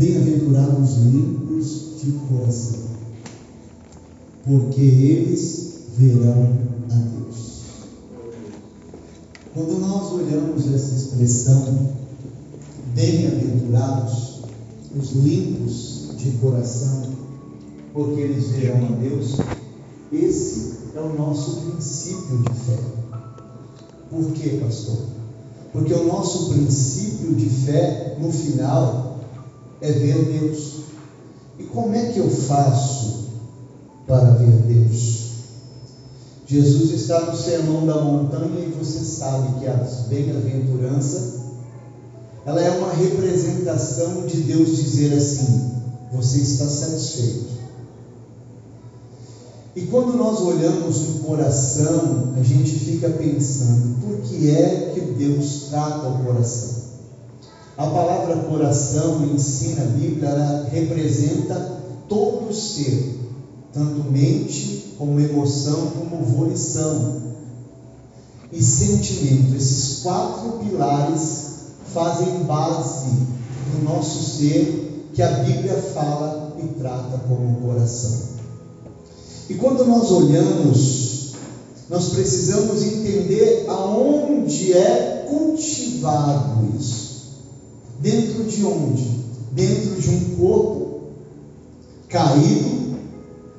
Bem-aventurados limpos de coração, porque eles verão a Deus. Quando nós olhamos essa expressão, bem-aventurados os limpos de coração, porque eles verão a Deus, esse é o nosso princípio de fé. Por quê, pastor? Porque o nosso princípio de fé, no final, é ver Deus. E como é que eu faço para ver Deus? Jesus está no sermão da montanha e você sabe que a bem-aventurança ela é uma representação de Deus dizer assim: você está satisfeito. E quando nós olhamos no coração, a gente fica pensando, por que é que Deus trata o coração? A palavra coração ensina a Bíblia, ela representa todo o ser, tanto mente como emoção, como volição e sentimento. Esses quatro pilares fazem base do nosso ser que a Bíblia fala e trata como coração. E quando nós olhamos, nós precisamos entender aonde é cultivado isso. Dentro de onde? Dentro de um corpo caído,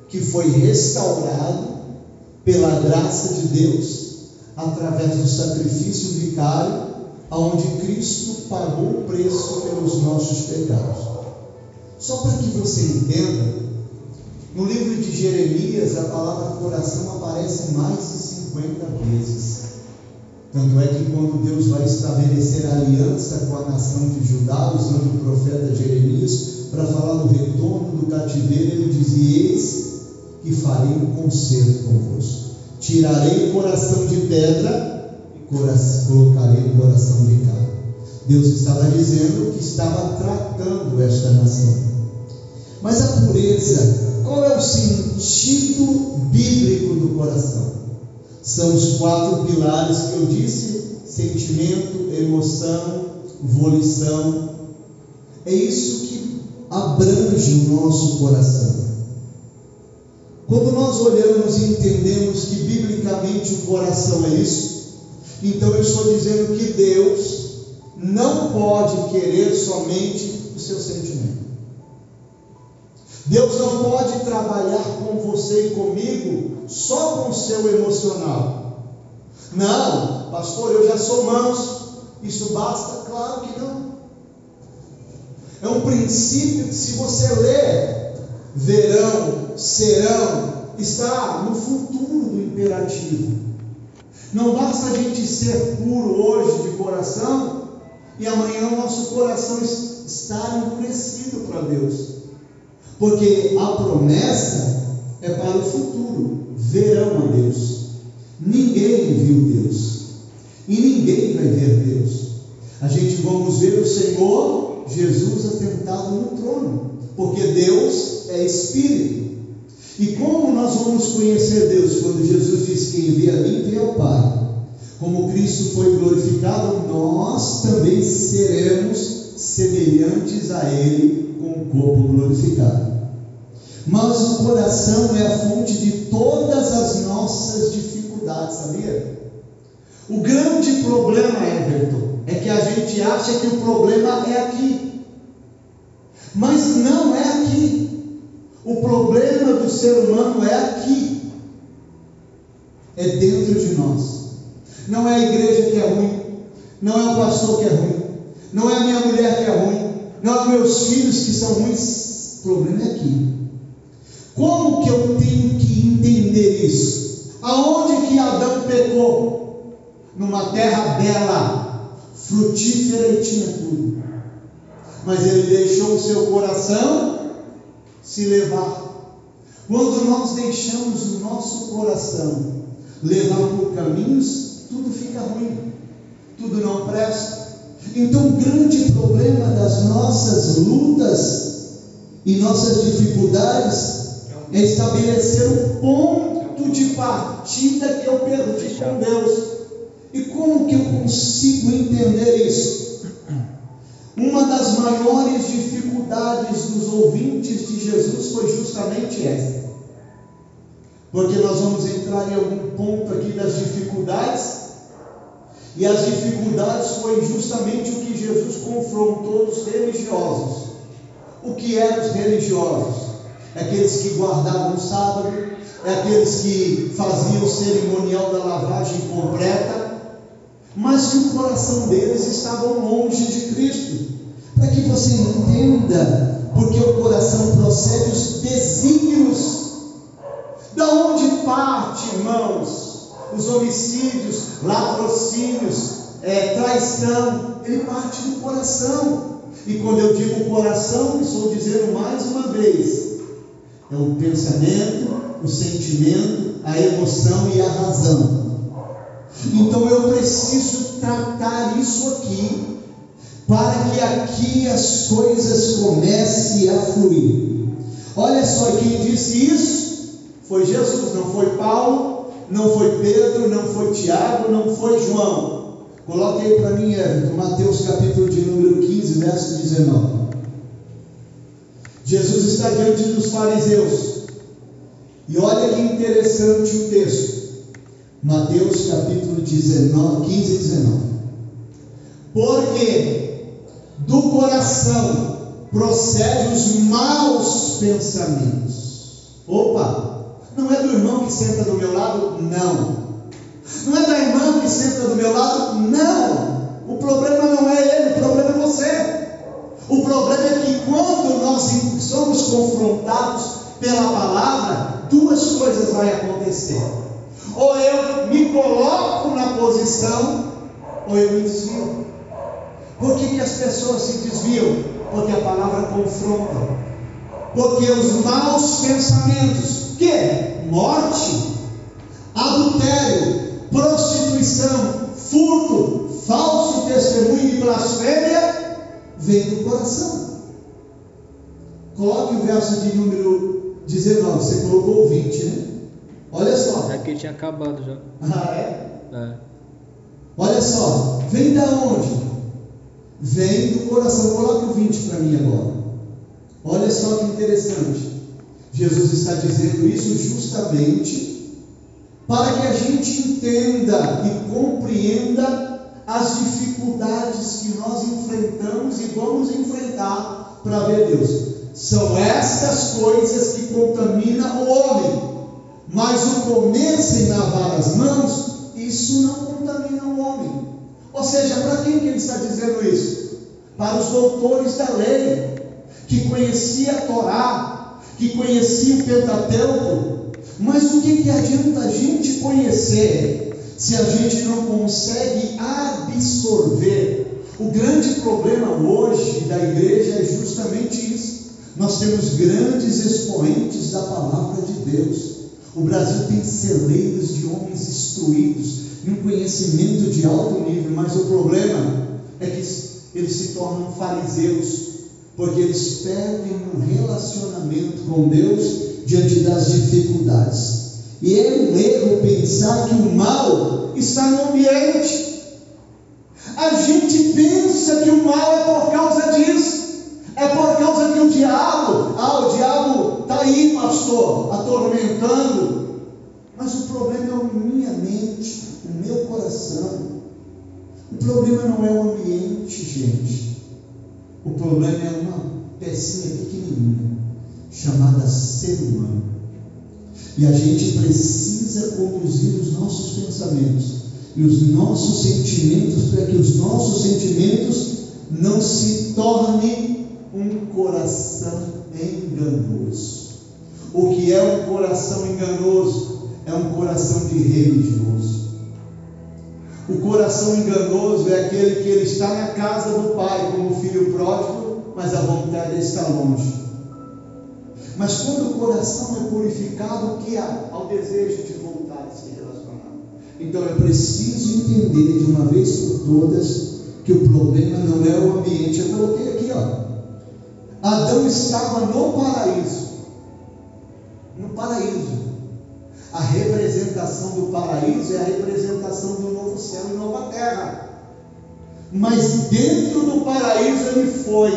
que foi restaurado pela graça de Deus, através do sacrifício vicário, aonde Cristo pagou o preço pelos nossos pecados. Só para que você entenda, no livro de Jeremias, a palavra coração aparece mais de 50 vezes. Tanto é que quando Deus vai estabelecer a aliança com a nação de Judá, usando o profeta Jeremias, para falar do retorno do cativeiro, ele dizia: Eis que farei um concerto convosco. Tirarei o coração de pedra e colocarei o coração de carne. Deus estava dizendo que estava tratando esta nação. Mas a pureza qual é o sentido bíblico do coração? São os quatro pilares que eu disse: sentimento, emoção, volição. É isso que abrange o nosso coração. Quando nós olhamos e entendemos que biblicamente o coração é isso, então eu estou dizendo que Deus não pode querer somente o seu sentimento. Deus não pode trabalhar com você e comigo só com o seu emocional. Não, pastor, eu já sou manso, isso basta? Claro que não. É um princípio que, se você ler, verão, serão, está no futuro do imperativo. Não basta a gente ser puro hoje de coração e amanhã o nosso coração está endurecido para Deus. Porque a promessa é para o futuro. Verão a Deus. Ninguém viu Deus. E ninguém vai ver Deus. A gente vamos ver o Senhor Jesus atentado no trono. Porque Deus é Espírito. E como nós vamos conhecer Deus? Quando Jesus diz: Quem vê a mim, vê ao Pai. Como Cristo foi glorificado, nós também seremos semelhantes a Ele com o corpo glorificado. Mas o coração é a fonte de todas as nossas dificuldades, sabia? O grande problema, Everton, é que a gente acha que o problema é aqui. Mas não é aqui. O problema do ser humano é aqui. É dentro de nós. Não é a igreja que é ruim. Não é o pastor que é ruim. Não é a minha mulher que é ruim. Não é os meus filhos que são ruins. O problema é aqui. Como que eu tenho que entender isso? Aonde que Adão pecou? Numa terra bela, frutífera e tinha tudo. Mas ele deixou o seu coração se levar. Quando nós deixamos o nosso coração levar por caminhos, tudo fica ruim, tudo não presta. Então, o grande problema das nossas lutas e nossas dificuldades estabelecer um ponto de partida que eu perdi com Deus. E como que eu consigo entender isso? Uma das maiores dificuldades dos ouvintes de Jesus foi justamente essa. Porque nós vamos entrar em algum ponto aqui das dificuldades, e as dificuldades foi justamente o que Jesus confrontou os religiosos. O que eram os religiosos? Aqueles que guardavam o sábado, é aqueles que faziam o cerimonial da lavagem completa, mas que o coração deles estava longe de Cristo. Para que você entenda, porque o coração procede os desígnios. Da onde parte, irmãos, os homicídios, latrocínios, é, traição, ele parte do coração. E quando eu digo coração, estou dizendo mais uma vez, é o pensamento, o sentimento, a emoção e a razão. Então eu preciso tratar isso aqui, para que aqui as coisas comecem a fluir. Olha só, quem disse isso foi Jesus, não foi Paulo, não foi Pedro, não foi Tiago, não foi João. Coloque aí para mim, Everton, Mateus capítulo de número 15, verso 19. Jesus está diante dos fariseus. E olha que interessante o texto. Mateus capítulo 19, 15 e 19. Porque do coração procedem os maus pensamentos. Opa! Não é do irmão que senta do meu lado? Não. Não é da irmã que senta do meu lado? Não. O problema não é ele, o problema é você. O problema é que quando nós somos confrontados pela palavra, duas coisas vão acontecer. Ou eu me coloco na posição, ou eu me desvio. Por que, que as pessoas se desviam? Porque a palavra confronta. Porque os maus pensamentos, que morte, adultério, prostituição, furto, falso testemunho e blasfêmia, vem do coração. Coloque o verso de número 19, você colocou o 20, né? Olha só. É que tinha acabado já. Ah, é? É. Olha só, vem da onde? Vem do coração. Coloque o 20 para mim agora. Olha só que interessante. Jesus está dizendo isso justamente para que a gente entenda e compreenda as dificuldades que nós enfrentamos e vamos enfrentar para ver Deus. São estas coisas que contaminam o homem. Mas o comer sem lavar as mãos, isso não contamina o homem. Ou seja, para quem que ele está dizendo isso? Para os doutores da lei, que conhecia a Torá, que conhecia o Pentateuco. Mas o que, que adianta a gente conhecer se a gente não consegue absorver? O grande problema hoje da igreja é justamente isso. Nós temos grandes expoentes da palavra de Deus. O Brasil tem celeiros de homens instruídos, e um conhecimento de alto nível, mas o problema é que eles se tornam fariseus, porque eles perdem um relacionamento com Deus diante das dificuldades. E é um erro pensar que o mal está no ambiente. A gente pensa que o mal é por causa disso. É por causa que o diabo, ah, o diabo está aí, pastor, atormentando. Mas o problema é a minha mente, o meu coração. O problema não é o ambiente, gente. O problema é uma pecinha pequenininha, chamada ser humano. E a gente precisa conduzir os nossos pensamentos e os nossos sentimentos para que os nossos sentimentos não se tornem um coração enganoso. O que é um coração enganoso? É um coração de religioso. O coração enganoso é aquele que ele está na casa do pai como filho pródigo, mas a vontade está longe. Mas quando o coração é purificado, o que há? Ao desejo de voltar a se relacionar. Então eu preciso entender de uma vez por todas que o problema não é o ambiente. Eu coloquei aqui, ó. Adão estava no paraíso. No paraíso. A representação do paraíso é a representação do novo céu e nova terra. Mas dentro do paraíso ele foi.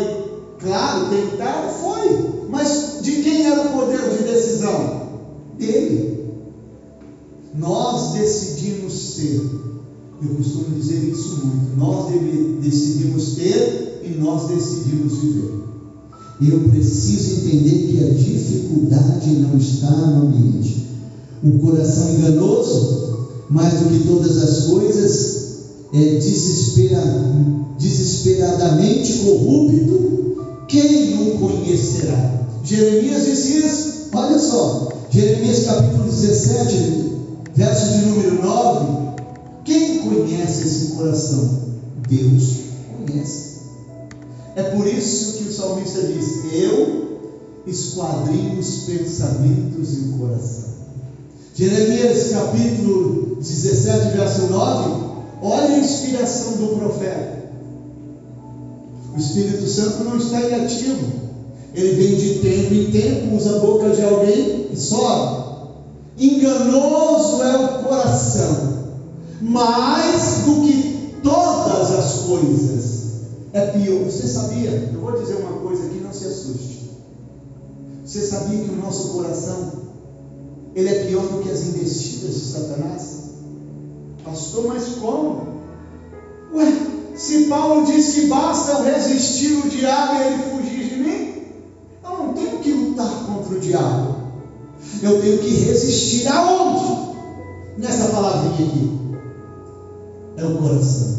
Claro, tentado foi. Mas de quem era o poder de decisão? Dele. Nós decidimos ser. Eu costumo dizer isso muito. Nós decidimos ter e nós decidimos viver. Eu preciso entender que a dificuldade não está no ambiente. O coração enganoso, mais do que todas as coisas, é desesperadamente corrupto, quem o conhecerá? Jeremias disse isso, olha só, Jeremias capítulo 17, verso de número 9. Quem conhece esse coração? Deus conhece. É por isso que o salmista diz: Eu esquadrinho os pensamentos e o coração. Jeremias capítulo 17, verso 9. Olha a inspiração do profeta. O Espírito Santo não está inativo. Ele vem de tempo em tempo, usa a boca de alguém e sobe. Enganoso é o coração, mais do que todas as coisas. É pior. Você sabia? Eu vou dizer uma coisa aqui, não se assuste. Você sabia que o nosso coração ele é pior do que as investidas de Satanás? Pastor, mas como? Ué, se Paulo diz que basta eu resistir o diabo e ele fugir de mim, eu não tenho que lutar contra o diabo. Eu tenho que resistir aonde? Nessa palavrinha aqui. É o coração.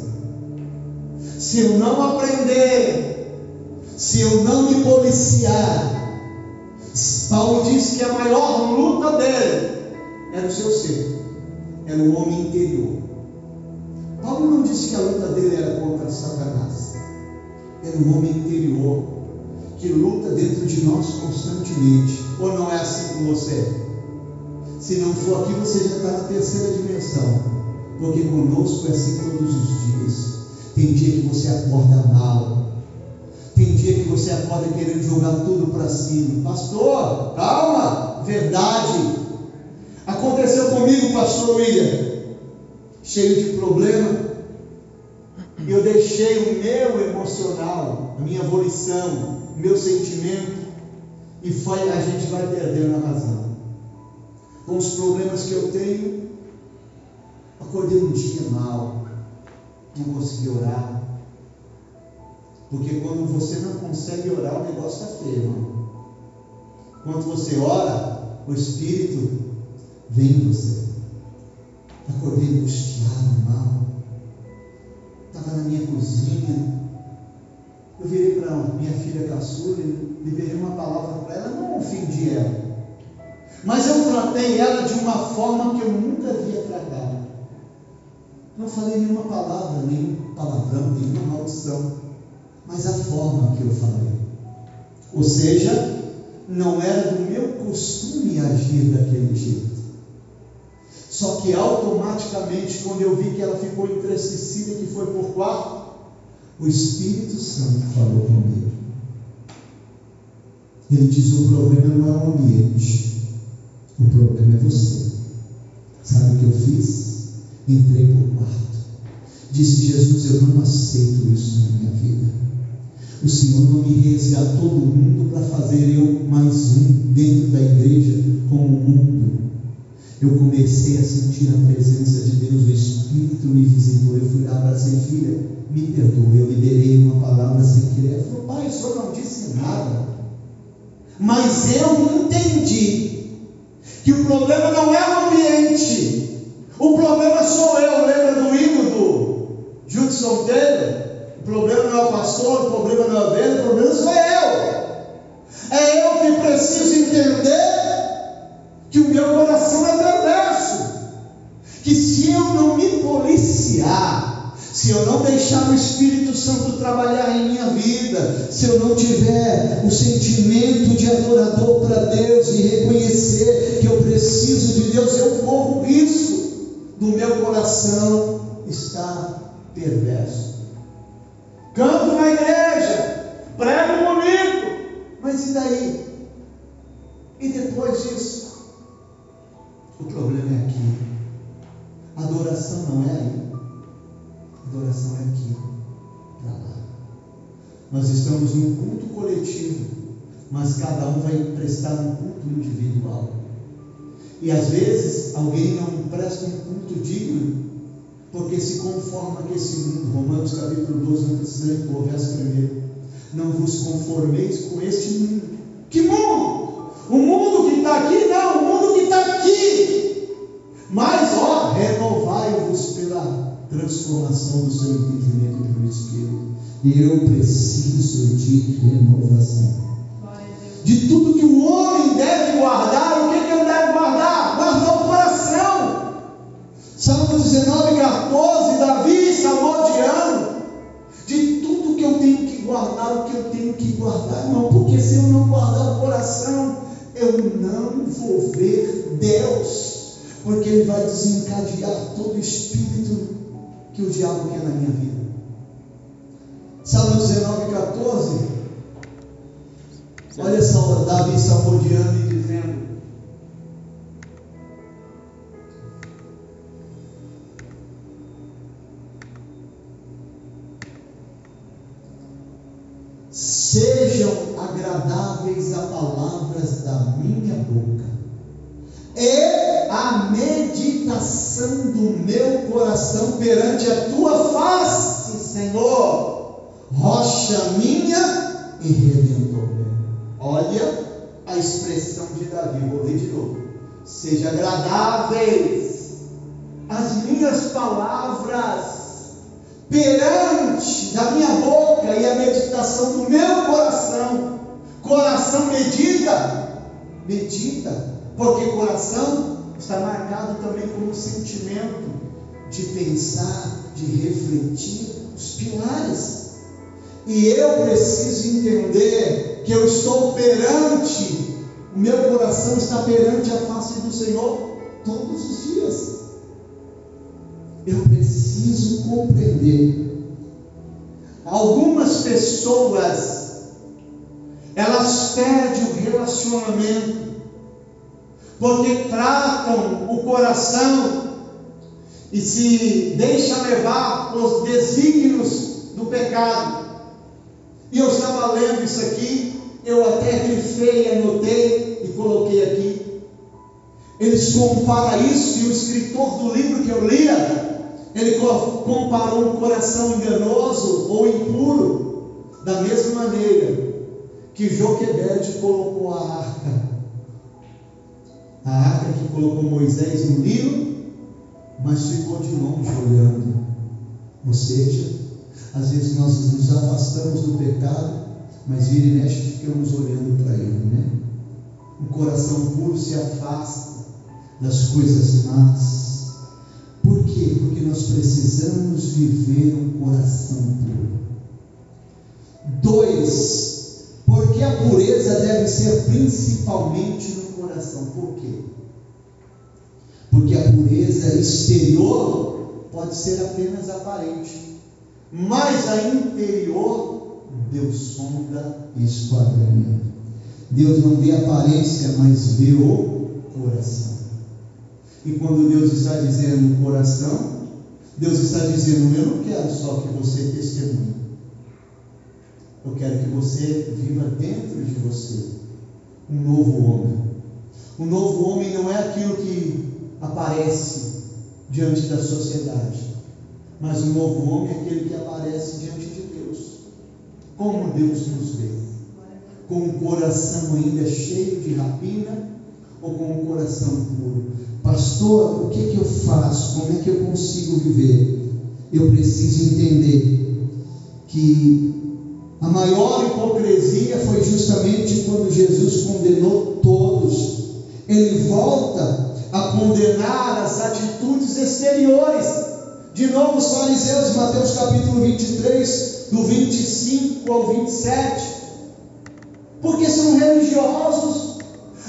Se eu não aprender, se eu não me policiar, Paulo disse que a maior luta dele era o seu ser era o homem interior. Paulo não disse que a luta dele era contra Satanás, era o homem interior, que luta dentro de nós constantemente. Ou não é assim com você? Se não for aqui, você já está na terceira dimensão, porque conosco é assim todos os dias. Tem dia que você acorda mal, tem dia que você acorda querendo jogar tudo para cima. Pastor, calma, verdade. Aconteceu comigo, pastor William, cheio de problema. Eu deixei o meu emocional, a minha volição, o meu sentimento, e foi, a gente vai perdendo a razão. Com os problemas que eu tenho, acordei um dia mal, não consegui orar. Porque quando você não consegue orar, o negócio está feio, irmão. Quando você ora, o Espírito vem em você. Acordei angustiado, mal. Estava na minha cozinha. Eu virei para minha filha caçula e liberei uma palavra para ela. Não ofendi ela. Mas eu tratei ela de uma forma que eu nunca havia tratado. Não falei nenhuma palavra, nenhum palavrão, nenhuma maldição. Mas a forma que eu falei. Ou seja, não era do meu costume agir daquele jeito. Só que automaticamente, quando eu vi que ela ficou entristecida, que foi por quarto, o Espírito Santo falou comigo. Ele diz: o problema não é o ambiente, o problema é você. Sabe o que eu fiz? Entrei por quarto. Disse Jesus: Eu não aceito isso na minha vida. O Senhor não me resgatou do mundo para fazer eu mais um dentro da igreja como o mundo eu comecei a sentir a presença de Deus, o Espírito me visitou. Eu fui lá para ser filha, me perdoe. Eu liberei uma palavra sem querer. Ela falou, pai, o senhor não disse nada. Mas eu entendi que o problema não é o ambiente, o problema sou eu. Lembra do do Judson Taylor? O problema não é o pastor, o problema não é o dele, o problema sou eu. É eu que preciso entender que o meu coração é perverso, que se eu não me policiar, se eu não deixar o Espírito Santo trabalhar em minha vida, se eu não tiver o sentimento de adorador para Deus e reconhecer que eu preciso de Deus, eu corro risco do meu coração estar perverso. Canto na igreja, prego bonito, mas e daí? E depois disso? O problema é aqui. Adoração não é aí. Adoração é aqui. para lá. Nós estamos num culto coletivo, mas cada um vai prestar um culto individual. E às vezes alguém não presta um culto digno, porque se conforma com esse mundo. Romanos capítulo 12, não precisa o verso primeiro. Não vos conformeis com este mundo. Que mundo? O mundo que está aqui? Não, Mas, ó, renovai-vos pela transformação do seu entendimento pelo Espírito. E eu preciso de renovação. De tudo que o homem deve guardar, o que, que ele deve guardar? Guardar o coração. Salmo 19, 14, Davi salmodiando. De tudo que eu tenho que guardar, o que eu tenho que guardar, irmão, porque se eu não guardar o coração, eu não vou ver Deus, porque Ele vai desencadear todo o espírito que o diabo quer na minha vida. Salmo 19, 14. Olha só, Davi salmodiando e dizendo: Sejam agradáveis a palavras da minha boca, e a meditação do meu coração perante a tua face, Senhor, rocha minha e redentor. Olha a expressão de Davi, vou ler de novo. Seja agradáveis as minhas palavras perante da minha boca e a meditação do meu coração. Coração medita, medita, porque coração está marcado também como sentimento de pensar, de refletir, os pilares. E eu preciso entender que eu estou perante, o meu coração está perante a face do Senhor todos os dias. Eu preciso compreender. Algumas pessoas, elas perdem o relacionamento, porque tratam o coração e se deixam levar pelos desígnios do pecado. E eu estava lendo isso aqui, eu até grifei, anotei e coloquei aqui. Eles comparam isso, e o escritor do livro que eu lia, ele comparou um coração enganoso ou impuro, da mesma maneira que Joquebede colocou a arca. A arca que colocou Moisés no Nilo, mas ficou de longe olhando. Ou seja, às vezes nós nos afastamos do pecado, mas vira e mexe ficamos olhando para ele, né? Um coração puro se afasta das coisas más por quê? Porque nós precisamos viver um coração puro. Dois, porque a pureza deve ser principalmente no coração. Por quê? Porque a pureza exterior pode ser apenas aparente, mas a interior Deus sonda e esquadrinha. Deus não vê a aparência, mas vê o coração. E quando Deus está dizendo coração, Deus está dizendo: Eu não quero só que você testemunhe. Eu quero que você viva dentro de você um novo homem. Um novo homem não é aquilo que aparece diante da sociedade, mas um novo homem é aquele que aparece diante de Deus. Como Deus nos vê? Com um coração ainda cheio de rapina ou com um coração puro? Pastor, o que, que eu faço? Como é que eu consigo viver? Eu preciso entender que a maior hipocrisia foi justamente quando Jesus condenou todos. Ele volta a condenar as atitudes exteriores. De novo, os fariseus, Mateus capítulo 23, do 25 ao 27. Porque são religiosos,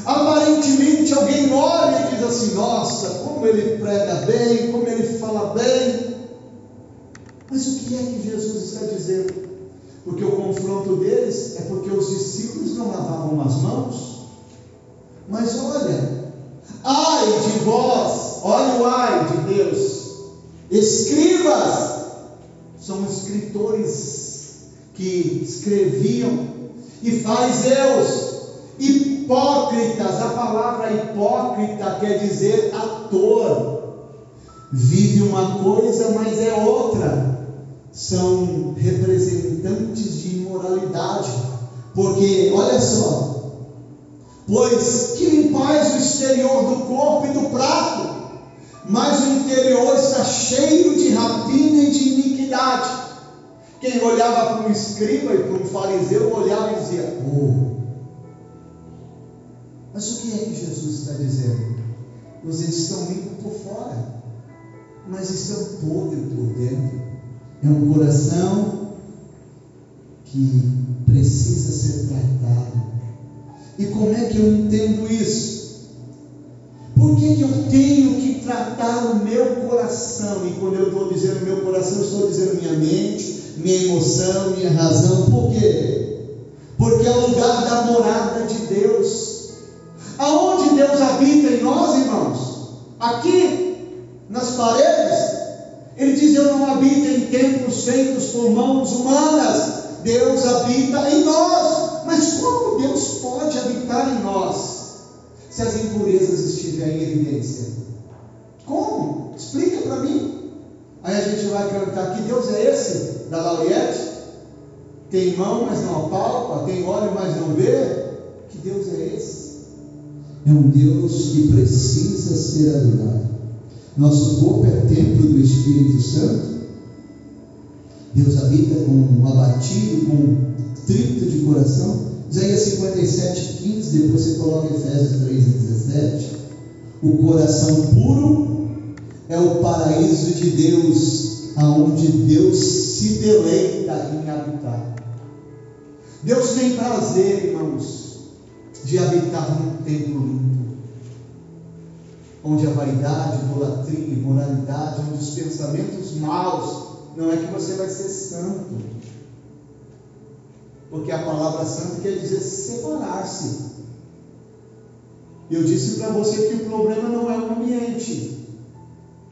Aparentemente alguém olha e diz assim: Nossa, como ele prega bem, como ele fala bem. Mas o que é que Jesus está dizendo? Porque o confronto deles é porque os discípulos não lavavam as mãos. Mas olha, ai de vós, olha o ai de Deus, escribas, são escritores que escreviam, e fariseus, hipócritas, a palavra hipócrita quer dizer ator, vive uma coisa, mas é outra, são representantes de imoralidade, porque olha só, pois que limpais o exterior do corpo e do prato, mas o interior está cheio de rapina e de iniquidade. Quem olhava para um escriba e para um fariseu olhava e dizia: Oh, mas o que é que Jesus está dizendo? Vocês estão limpos por fora, mas estão podres por dentro. É um coração que precisa ser tratado. E como é que eu entendo isso? Por que, que eu tenho que tratar o meu coração? E quando eu estou dizendo meu coração, estou dizendo minha mente, minha emoção, minha razão. Por quê? Porque é o lugar da morada de Deus. Aonde Deus habita em nós, irmãos? Aqui, nas paredes. Ele diz: Eu não habito em templos feitos por mãos humanas. Deus habita em nós. Mas como Deus pode habitar em nós? se as impurezas estiverem em evidência? Como? Explica para mim. Aí a gente vai cantar: Que Deus é esse? Da Lauriette? Tem mão, mas não apalpa, tem olho, mas não vê? Que Deus é esse? É um Deus que precisa ser adorado. Nosso corpo é templo do Espírito Santo. Deus habita com um abatido, com um trito de coração. Isaías 57, 15, depois você coloca Efésios 3 e 17. O coração puro é o paraíso de Deus, aonde Deus se deleita em habitar. Deus tem prazer, irmãos, de habitar num templo limpo, onde a vaidade, idolatria, imoralidade, onde os pensamentos maus, não é que você vai ser santo, porque a palavra santo quer dizer separar-se. Eu disse para você que o problema não é o ambiente,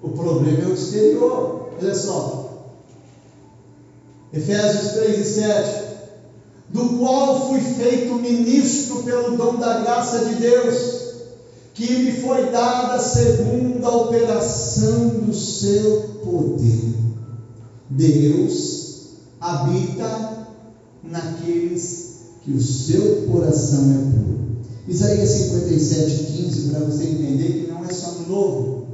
o problema é o exterior. Olha só, Efésios 3 e 7. Do qual fui feito ministro pelo dom da graça de Deus, que me foi dada segundo a operação do seu poder. Deus habita naqueles que o seu coração é puro. Isaías 57, 15, para você entender que não é só no Novo.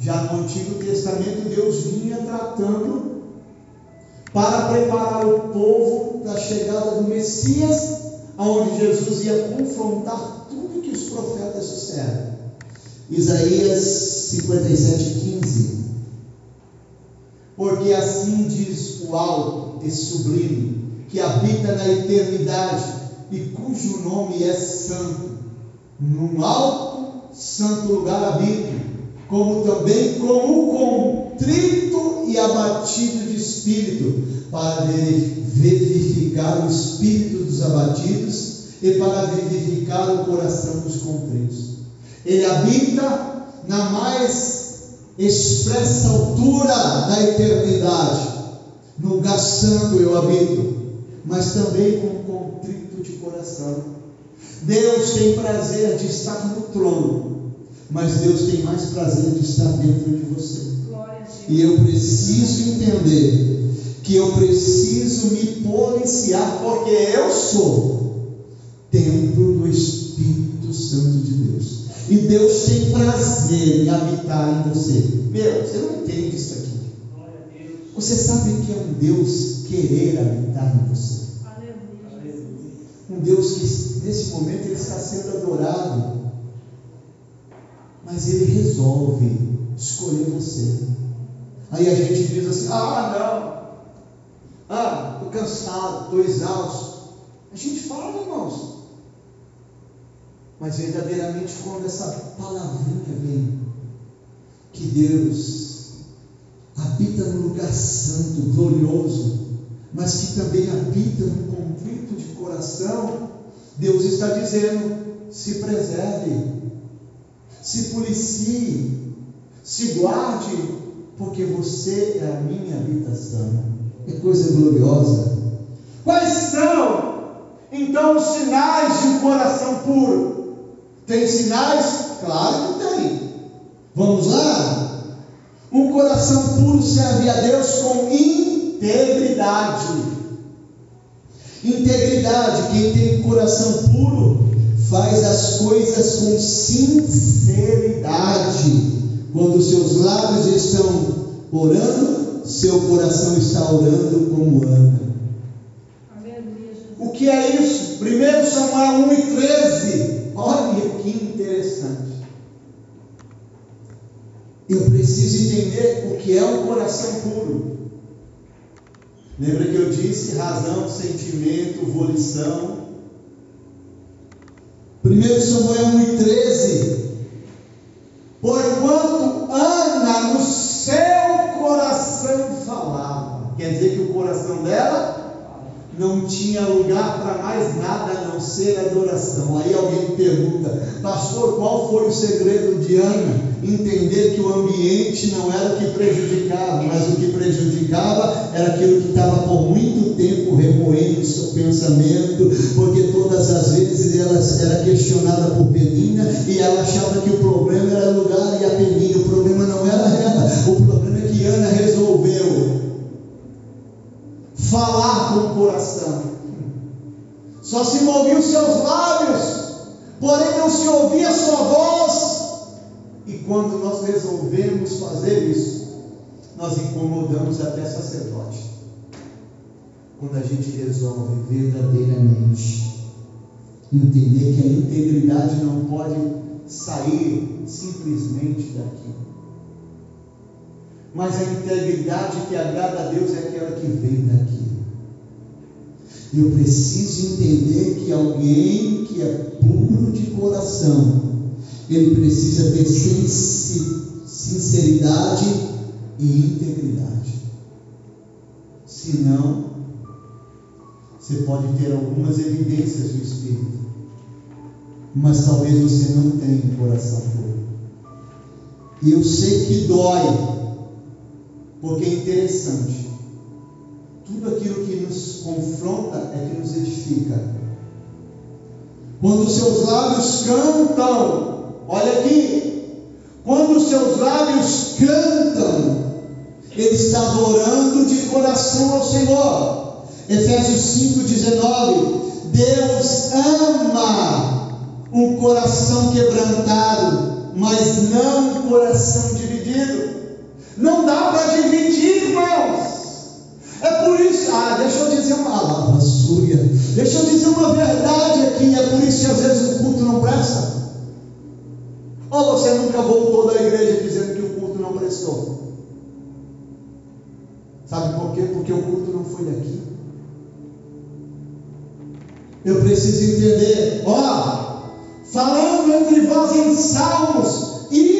Já no Antigo Testamento, Deus vinha tratando para preparar o povo para a chegada do Messias, aonde Jesus ia confrontar tudo que os profetas disseram. Isaías 57, 15. Porque assim diz o alto e sublime, que habita na eternidade e cujo nome é santo. Num alto, santo lugar habito, como também com o contrito e abatido de espírito, para vivificar o espírito dos abatidos e para vivificar o coração dos contritos. Ele habita na mais expressa altura da eternidade. No lugar santo eu habito mas também com contrito de coração. Deus tem prazer de estar no trono, mas Deus tem mais prazer de estar dentro de você. E eu preciso entender que eu preciso me policiar, porque eu sou templo do Espírito Santo de Deus. E Deus tem prazer em habitar em você. Meu, você não entende isso aqui. Você sabe que é um Deus querer habitar em você. Um Deus que nesse momento ele está sendo adorado, mas ele resolve escolher você. Aí a gente diz assim: ah, não, ah, estou cansado, estou exausto. A gente fala, irmãos, mas verdadeiramente quando essa palavrinha vem, que Deus habita no lugar santo, glorioso, mas que também habita no conflito de coração, Deus está dizendo: se preserve, se policie, se guarde, porque você é a minha habitação. É coisa gloriosa. Quais são, então, os sinais de um coração puro? Tem sinais? Claro que tem. Vamos lá? Um coração puro serve a Deus com integridade. Integridade, quem tem coração puro faz as coisas com sinceridade. Quando seus lábios estão orando, seu coração está orando como Ana. O que é isso? 1 Samuel 1 e 13. Olha que interessante. Eu preciso entender o que é um coração puro. Lembra que eu disse razão, sentimento, volição. 1 Samuel 1 e 13. Porquanto Ana no seu coração falava. Quer dizer que o coração dela não tinha lugar para mais nada a não ser adoração. Aí alguém pergunta, pastor, qual foi o segredo de Ana? Entender que o ambiente não era o que prejudicava, mas o que prejudicava era aquilo que estava por muito tempo remoendo o seu pensamento, porque todas as vezes ela era questionada por Penina e ela achava que o problema era lugar e a Penina, o problema não era ela, o problema é que Ana resolveu falar com o coração. Só se moviam seus lábios, porém não se ouvia sua voz. E quando nós resolvemos fazer isso, nós incomodamos até sacerdote. Quando a gente resolve verdadeiramente entender que a integridade não pode sair simplesmente daqui mas a integridade que agrada a Deus é aquela que vem daqui. Eu preciso entender que alguém que é puro de coração, ele precisa ter sinceridade e integridade. Senão, você pode ter algumas evidências do Espírito, mas talvez você não tenha um coração puro. Eu sei que dói, porque é interessante. Tudo aquilo que nos confronta é que nos edifica. Quando seus lábios cantam, olha aqui, quando seus lábios cantam, ele está adorando de coração ao Senhor. Efésios 5,19. Deus ama um coração quebrantado, mas não um coração dividido. Não dá para dividir, irmãos. É por isso, ah, deixa eu dizer uma palavra suja. Deixa eu dizer uma verdade aqui. É por isso que às vezes o culto não presta. Ou você nunca voltou da igreja dizendo que o culto não prestou? Sabe por quê? Porque o culto não foi daqui. Eu preciso entender, ó, falando entre vós em salmos, hinos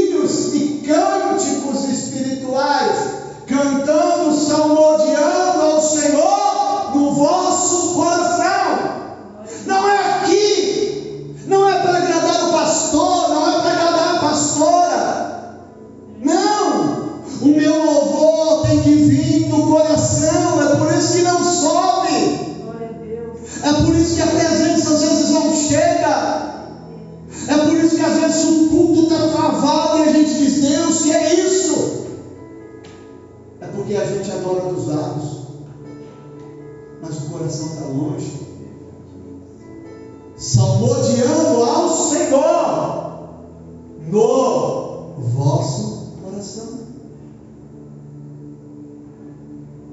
no vosso coração.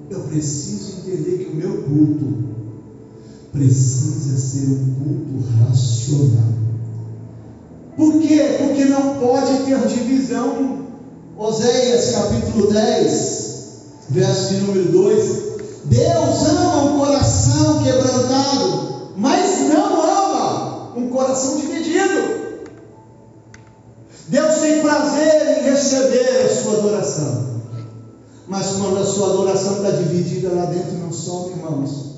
Eu preciso entender que o meu culto precisa ser um culto racional. Por quê? Porque não pode ter divisão. Oséias capítulo 10, verso de número 2. Deus ama um coração quebrantado, mas não ama um coração dividido. Deus tem prazer em receber a sua adoração. Mas quando a sua adoração está dividida lá dentro, não some, irmãos.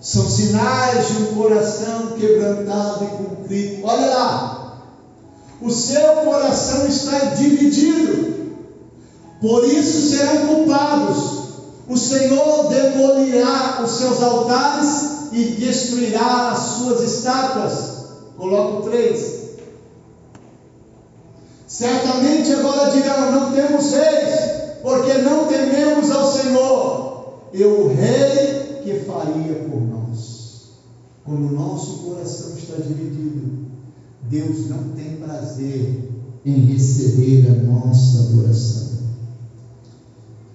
São sinais de um coração quebrantado e contrito. Olha lá. O seu coração está dividido. Por isso serão culpados. O Senhor demolirá os seus altares e destruirá as suas estátuas. Coloco três. Certamente agora dirão: Não temos reis, porque não tememos ao Senhor. E o rei que faria por nós. Quando o nosso coração está dividido, Deus não tem prazer em receber a nossa adoração.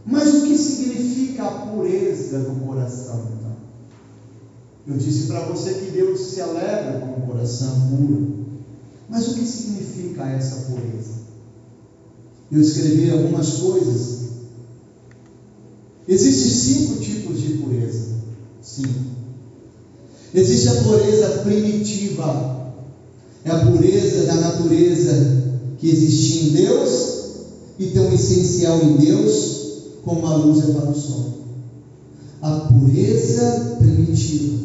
Mas o que significa a pureza do coração, então? Eu disse para você que Deus se alegra com o coração puro. Mas o que significa essa pureza? Eu escrevi algumas coisas. Existem cinco tipos de pureza. Cinco. Existe a pureza primitiva, é a pureza da natureza que existia em Deus e tão essencial em Deus como a luz é para o sol. A pureza primitiva,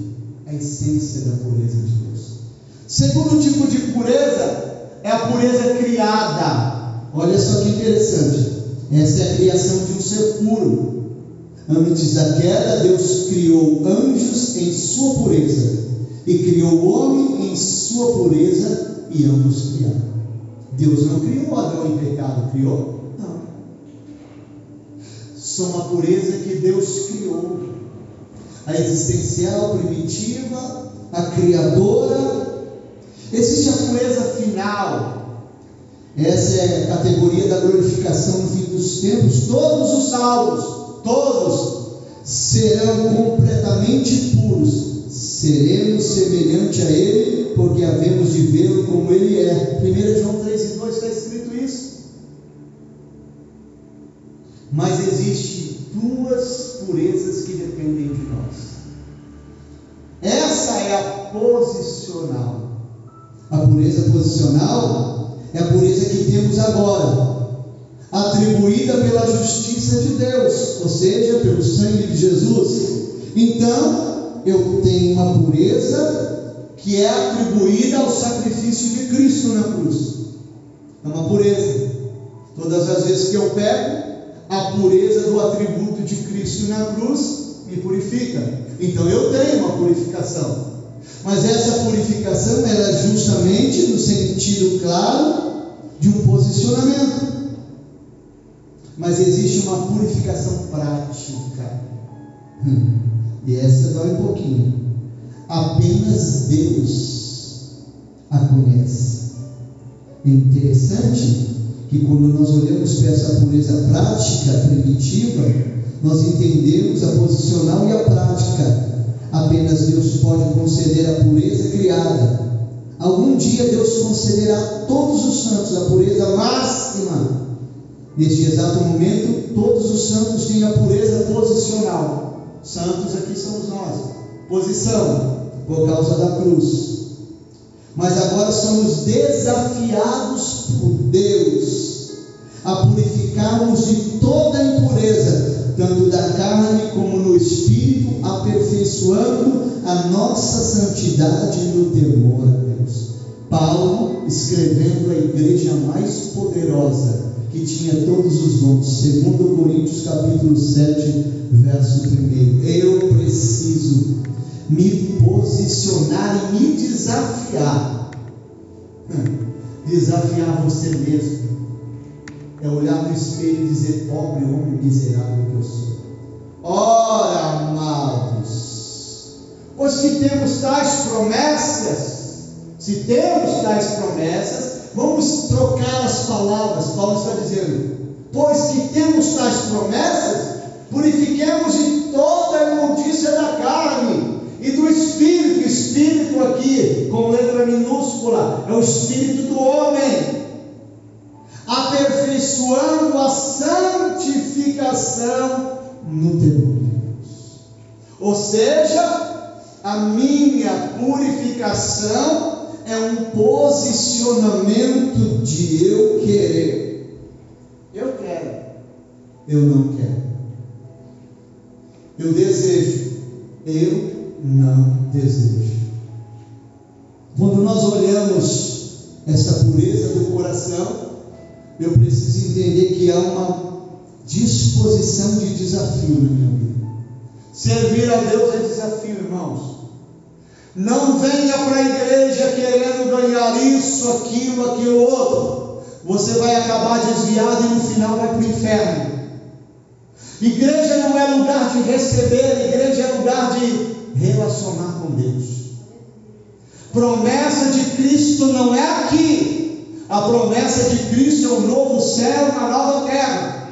a essência da pureza de Deus. Segundo tipo de pureza é a pureza criada. Olha só que interessante. Essa é a criação de um ser puro. Antes da queda, Deus criou anjos em sua pureza e criou o homem em sua pureza e ambos criaram. Deus não criou Adão em pecado, criou? Não. São a pureza que Deus criou. A existencial, primitiva, a criadora. Existe a pureza final. Essa é a categoria da glorificação no fim dos tempos. Todos os salvos, todos, serão completamente puros. Seremos semelhante a Ele, porque havemos de vê-lo como Ele é. 1 João 3 e 2 está escrito isso. Mas existe duas purezas que dependem de nós. Essa é a posicional. A pureza posicional é a pureza que temos agora, atribuída pela justiça de Deus, ou seja, pelo sangue de Jesus. Então, eu tenho uma pureza que é atribuída ao sacrifício de Cristo na cruz. É uma pureza. Todas as vezes que eu pego, a pureza do atributo de Cristo na cruz me purifica. Então eu tenho uma purificação. Mas essa purificação era é justamente no sentido claro de um posicionamento. Mas existe uma purificação prática. Hum, e essa dói um pouquinho. Apenas Deus a conhece. É interessante que quando nós olhamos para essa pureza prática, primitiva, nós entendemos a posicional e a prática. Apenas Deus pode conceder a pureza criada. Algum dia Deus concederá a todos os santos a pureza máxima. Neste exato momento, todos os santos têm a pureza posicional. Santos aqui somos nós. Posição, por causa da cruz. Mas agora somos desafiados por Deus a purificarmos de toda impureza, tanto da carne como no espírito, aperfeiçoando a nossa santidade no temor a Deus. Paulo, escrevendo a igreja mais poderosa, que tinha todos os dons, segundo Coríntios capítulo 7, verso 1. Eu preciso me posicionar e me desafiar. Desafiar você mesmo. É olhar no espelho e dizer: pobre homem miserável que eu sou. Ora, amados, pois que temos tais promessas, se temos tais promessas, vamos trocar as palavras. Paulo está dizendo: pois que temos tais promessas, purifiquemos de toda a imundícia da carne e do espírito, espírito aqui, com letra minúscula, é o espírito do homem, aperfeiçoando a santificação no temor de Deus. Ou seja, a minha purificação é um posicionamento de eu querer. Eu quero, eu não quero. Eu desejo, eu não desejo. Quando nós olhamos essa pureza do coração, eu preciso entender que há uma disposição de desafio na minha vida. Servir a Deus é desafio, irmãos. Não venha para a igreja querendo ganhar isso, aquilo, aquilo outro. Você vai acabar desviado e no final vai para o inferno. Igreja não é lugar de receber, igreja é lugar de relacionar com Deus. Promessa de Cristo não é aqui. A promessa de Cristo é um novo céu, uma nova terra.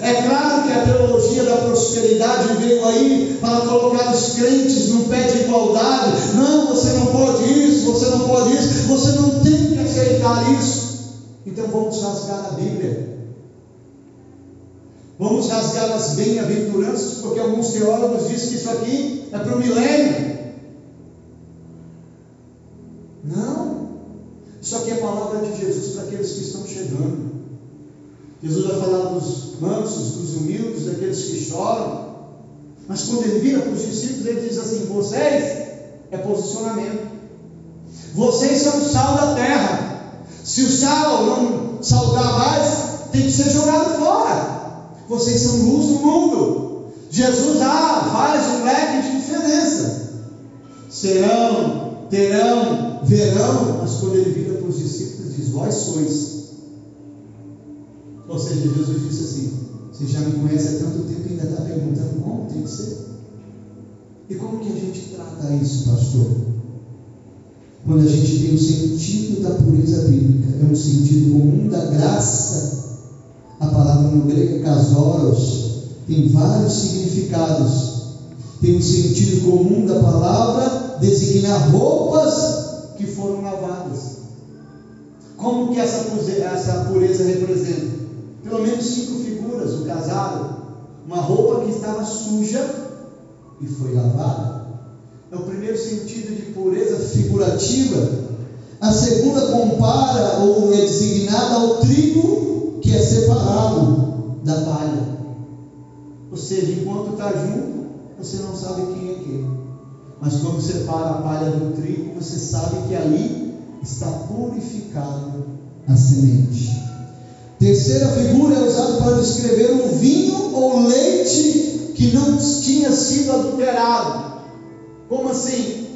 É claro que a teologia da prosperidade veio aí para colocar os crentes num pé de igualdade. Não, você não pode isso, você não pode isso, você não tem que aceitar isso. Então vamos rasgar a Bíblia. Vamos rasgar as bem-aventuranças, porque alguns teólogos dizem que isso aqui é para o milênio. Isso aqui é a palavra de Jesus para aqueles que estão chegando. Jesus vai falar dos mansos, dos humildes, daqueles que choram. Mas quando ele vira para os discípulos, ele diz assim: vocês é posicionamento. Vocês são o sal da terra. Se o sal não salgar mais, tem que ser jogado fora. Vocês são luz do mundo. Jesus ah, faz um leque de diferença. Serão, terão, verão, mas quando ele vira para os discípulos, diz: Vós sois ou seja, Jesus disse assim: Você já me conhece há tanto tempo e ainda está perguntando como tem que ser? E como que a gente trata isso, pastor? Quando a gente tem o sentido da pureza bíblica, é um sentido comum da graça. A palavra no grego casoros, tem vários significados. Tem o sentido comum da palavra designar roupas que foram lavadas. Como que essa pureza representa? pelo menos cinco figuras: o casado, uma roupa que estava suja e foi lavada. É o primeiro sentido de pureza figurativa. A segunda compara ou é designada ao trigo que é separado da palha. Ou seja, enquanto está junto, você não sabe quem é quem. Mas quando separa a palha do trigo, você sabe que ali está purificado a semente. Terceira figura é usada para descrever um vinho ou leite que não tinha sido adulterado. Como assim?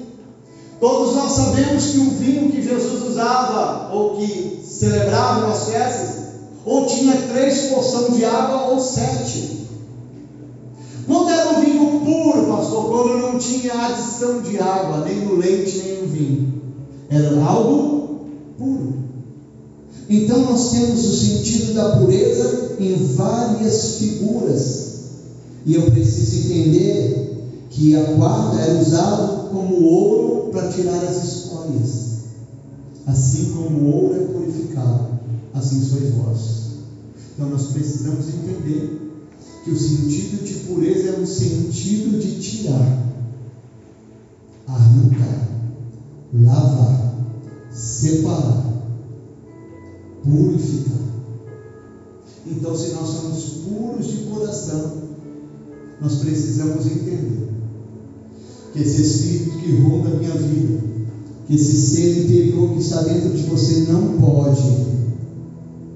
Todos nós sabemos que o vinho que Jesus usava, ou que celebrava nas festas, ou tinha três porções de água, ou sete. Quando era um vinho puro, pastor, quando não tinha adição de água, nem no leite, nem no vinho. Era algo puro. Então nós temos o sentido da pureza em várias figuras. E eu preciso entender que a quarta é usada como ouro para tirar as escórias. Assim como o ouro é purificado, assim sois vós. Então nós precisamos entender que o sentido de pureza é um sentido de tirar, arrancar, lavar, separar purificar. Então, se nós somos puros de coração, nós precisamos entender que esse Espírito que ronda a minha vida, que esse ser interior que está dentro de você não pode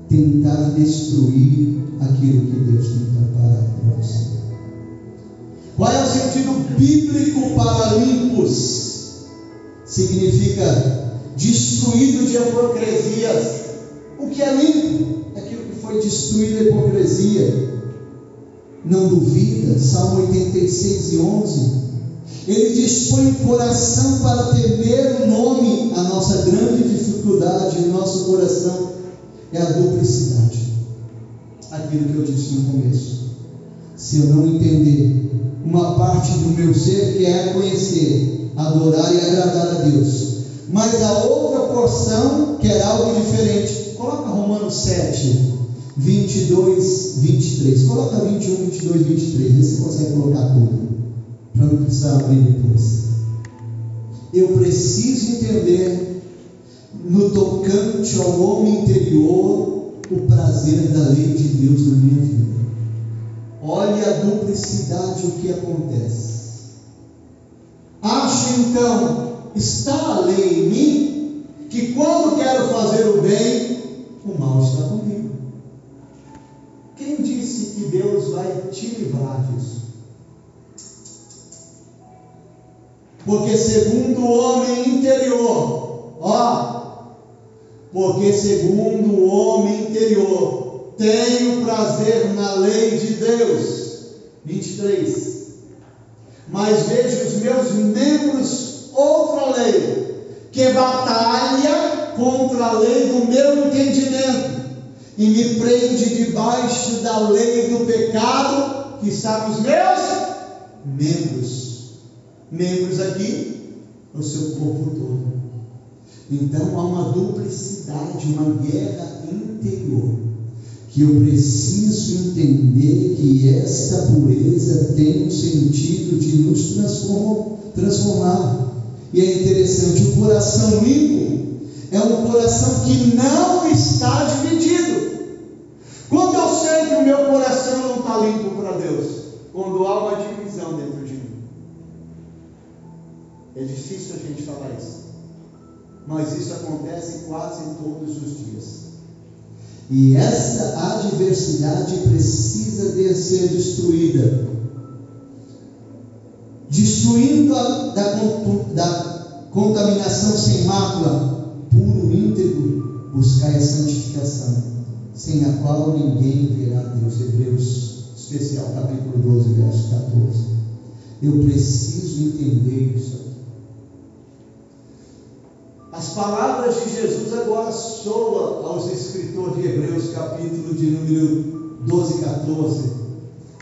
tentar destruir aquilo que Deus tem preparado para você. Qual é o sentido bíblico para limpos? Significa destruído de hipocrisias o que é limpo é aquilo que foi destruído a hipocrisia. Não duvida, Salmo 86 e 11. Ele dispõe o coração para temer o nome. A nossa grande dificuldade no nosso coração é a duplicidade. Aquilo que eu disse no começo. Se eu não entender uma parte do meu ser que é conhecer, adorar e agradar a Deus, mas a outra porção quer algo diferente Coloca Romanos 7, 22, 23. Coloca 21, 22, 23. Vê se você consegue colocar tudo. Para não precisar abrir depois. Eu preciso entender, no tocante ao homem interior, o prazer da lei de Deus na minha vida. Olha a duplicidade, o que acontece. Acho então, está a lei em mim, que quando quero fazer o bem, o mal está comigo. Quem disse que Deus vai te livrar disso. Porque segundo o homem interior, ó, porque segundo o homem interior, tenho prazer na lei de Deus. 23. Mas vejo os meus membros outra lei, que batalha contra a lei do meu entendimento e me prende debaixo da lei do pecado que está nos meus membros membros aqui, o seu corpo todo. Então há uma duplicidade, uma guerra interior, que eu preciso entender que esta pureza tem um sentido de nos transformar. E é interessante, o coração limpo é um coração que não está dividido. Quando eu sei que o meu coração não está limpo para Deus, quando há uma divisão dentro de mim. É difícil a gente falar isso. Mas isso acontece quase todos os dias. E essa adversidade precisa de ser destruída. Destruindo a, da, da contaminação sem mácula, puro, íntegro, buscar a santificação, sem a qual ninguém verá Deus. Hebreus, especial, capítulo 12, verso 14. Eu preciso entender isso as palavras de Jesus agora soam aos escritores de Hebreus, capítulo de número 12 e 14.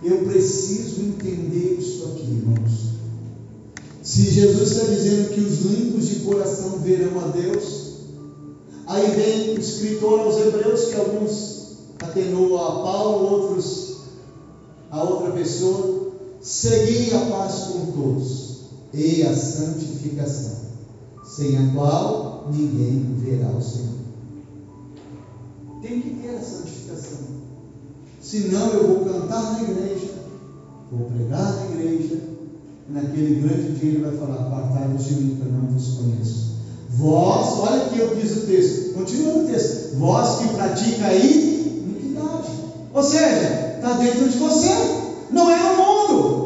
Eu preciso entender isso aqui, irmãos. Se Jesus está dizendo que os limpos de coração verão a Deus, aí vem o escritor aos Hebreus, que alguns atenuam a Paulo, outros a outra pessoa, seguir a paz com todos e a santificação sem a qual ninguém verá o Senhor. Tem que ter a santificação. Senão eu vou cantar na igreja, vou pregar na igreja, e naquele grande dia ele vai falar, apartai-vos de mim, que eu não vos conheço. Vós, olha aqui eu diz o texto, continua o texto, vós que pratica aí iniquidade. Ou seja, está dentro de você, não é no mundo.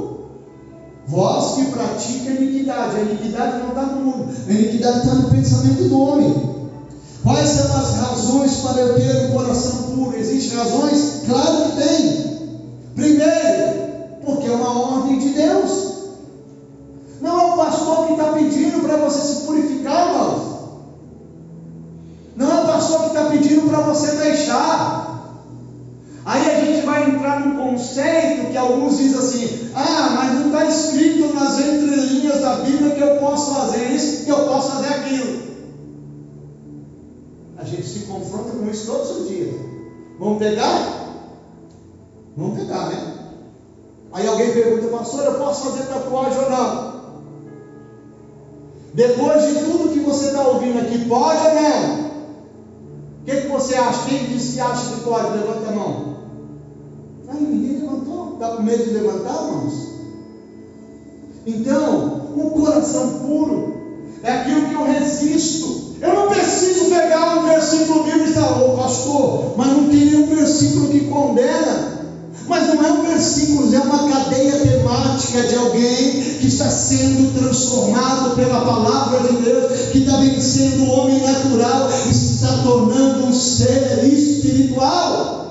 Vós que pratica a iniquidade, a iniquidade não está no mundo, a iniquidade está no pensamento do homem. Quais são as razões para eu ter um coração puro? Existem razões? Claro que tem. Primeiro, porque é uma ordem de Deus. Não é o pastor que está pedindo para você se purificar, irmãos. Não é o pastor que está pedindo para você deixar. Aí a gente vai entrar num conceito que alguns dizem assim: ah, mas não está escrito nas entrelinhas da Bíblia que eu posso fazer isso, que eu posso fazer aquilo. A gente se confronta com isso todos os dias. Vamos pegar? Vamos pegar, né? Aí alguém pergunta, pastor, eu posso fazer tatuagem ou não? Depois de tudo que você está ouvindo aqui, pode ou não? O que, que você acha? Quem disse que acha que pode? Levanta a mão. Aí ninguém levantou. Está com medo de levantar, irmãos? Então, o coração puro é aquilo que eu resisto. Eu não preciso pegar um versículo bíblico e falar, ô pastor, mas não tem nenhum versículo que condena. Mas não é um versículo, é uma cadeia temática de alguém que está sendo transformado pela palavra de Deus, que está vencendo o homem natural e se está tornando um ser espiritual.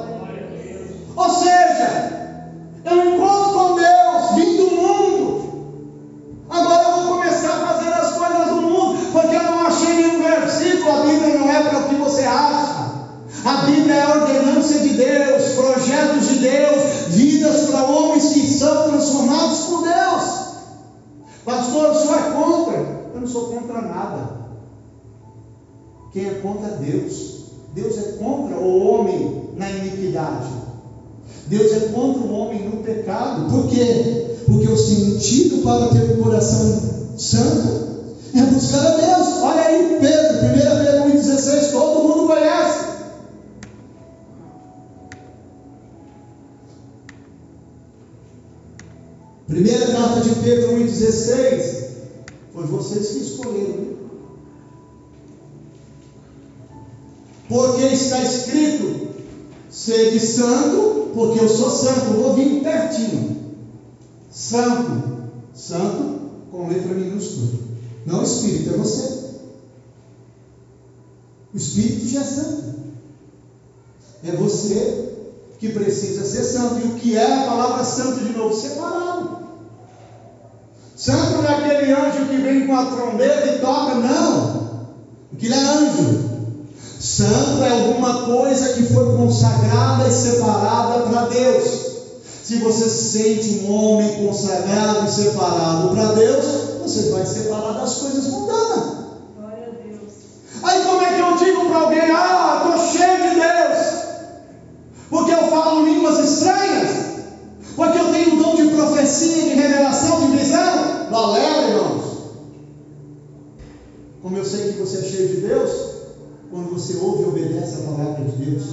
Ou seja, eu encontro com Deus, vim do mundo. Agora eu vou começar a fazer as coisas do mundo, porque eu não achei nenhum versículo. A Bíblia não é para o que você acha. A Bíblia é a ordenança de Deus, projetos de Deus, vidas para homens que são transformados por Deus. Pastor, o senhor é contra? Eu não sou contra nada. Quem é contra é Deus. Deus é contra o homem na iniquidade. Deus é contra o homem no pecado. Por quê? Porque o sentido para ter um coração santo é buscar a Deus. Olha aí, Pedro, 1 Pedro 1,16, todo mundo conhece. Primeira carta de Pedro 1,16 foi vocês que escolheram. Porque está escrito: sede santo, porque eu sou santo, eu vou vir pertinho. Santo, santo com letra minúscula. Não Espírito, é você. O Espírito já é santo. É você que precisa ser santo. E o que é a palavra santo de novo? Separado. Santo não é aquele anjo que vem com a trombeta e toca, não. Aquilo é anjo. Santo é alguma coisa que foi consagrada e separada para Deus. Se você se sente um homem consagrado e separado para Deus, você vai separar das coisas mundanas. Aí como é que eu digo para alguém, ah, estou cheio de Deus, porque eu falo línguas estranhas, porque eu tenho dom de profecia, de revelação, de visão? Valeu, irmãos. Como eu sei que você é cheio de Deus, quando você ouve e obedece a palavra de Deus,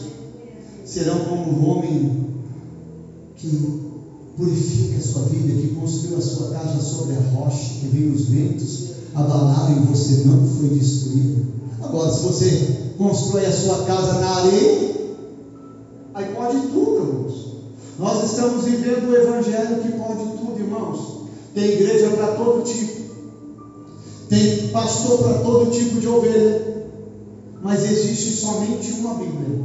serão como um homem que purifica a sua vida, que construiu a sua casa sobre a rocha, que veio os ventos, abalaram e você não foi destruído. Agora, se você constrói a sua casa na areia, aí pode tudo, irmãos. Nós estamos vivendo o evangelho que pode tudo, irmãos. Tem igreja para todo tipo, tem pastor para todo tipo de ovelha, mas existe somente uma Bíblia.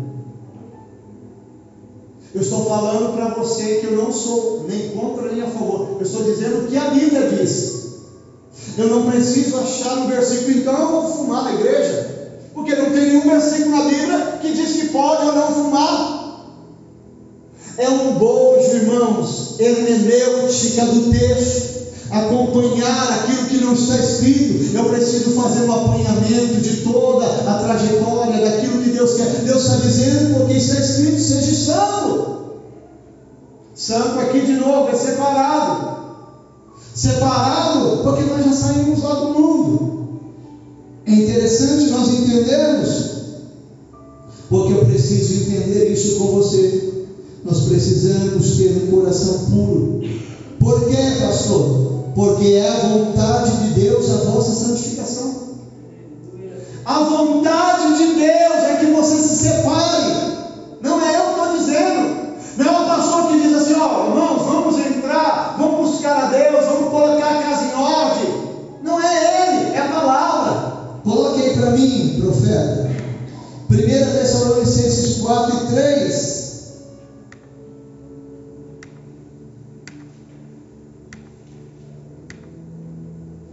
Eu estou falando para você que eu não sou nem contra nem a favor. Eu estou dizendo o que a Bíblia diz. Eu não preciso achar um versículo, então eu vou fumar na igreja. Porque não tem nenhum versículo na Bíblia que diz que pode ou não fumar. É um bojo, irmãos, hermenêutica do texto. Acompanhar aquilo que não está escrito, eu preciso fazer um apanhamento de toda a trajetória daquilo que Deus quer. Deus está dizendo, porque está escrito: seja santo. Santo aqui de novo é separado. Separado porque nós já saímos lá do mundo. É interessante nós entendermos, porque eu preciso entender isso com você. Nós precisamos ter um coração puro. Por quê, pastor? Porque é a vontade de Deus a vossa santificação. A vontade de Deus é que você se separe. Não é eu que estou dizendo. Não é o pastor que diz assim, ó, irmãos, vamos entrar, vamos buscar a Deus, vamos colocar a casa em ordem. Não é ele, é a palavra. Coloque aí para mim, profeta. 1 Tessalonicenses 4 e 3.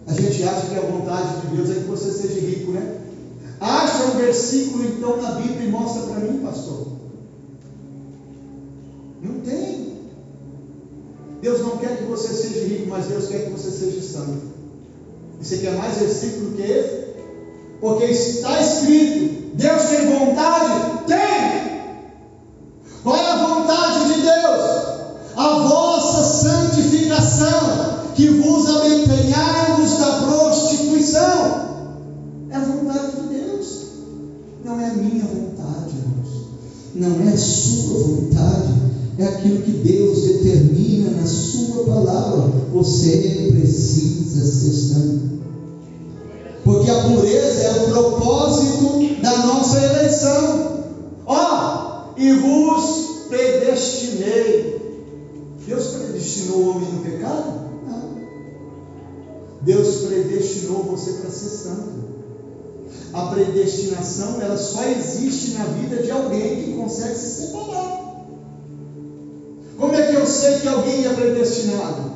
A gente acha que a vontade de Deus é que você seja rico, né? Acha um versículo então na Bíblia e mostra para mim, pastor. Não tem. Deus não quer que você seja rico, mas Deus quer que você seja santo. E você quer mais versículo que esse? Porque está escrito: Deus tem vontade? Tem! Qual é a vontade de Deus? A vossa santificação, que vos abentenhai-vos da prostituição. É a vontade de Deus, não é a minha vontade, irmãos. Não é a sua vontade é aquilo que Deus determina na Sua palavra. Você precisa ser santo. Porque a pureza é o propósito da nossa eleição. Ó, oh, e vos predestinei. Deus predestinou o homem no pecado? Não. Deus predestinou você para ser santo. A predestinação ela só existe na vida de alguém que consegue se separar. Como é que eu sei que alguém é predestinado?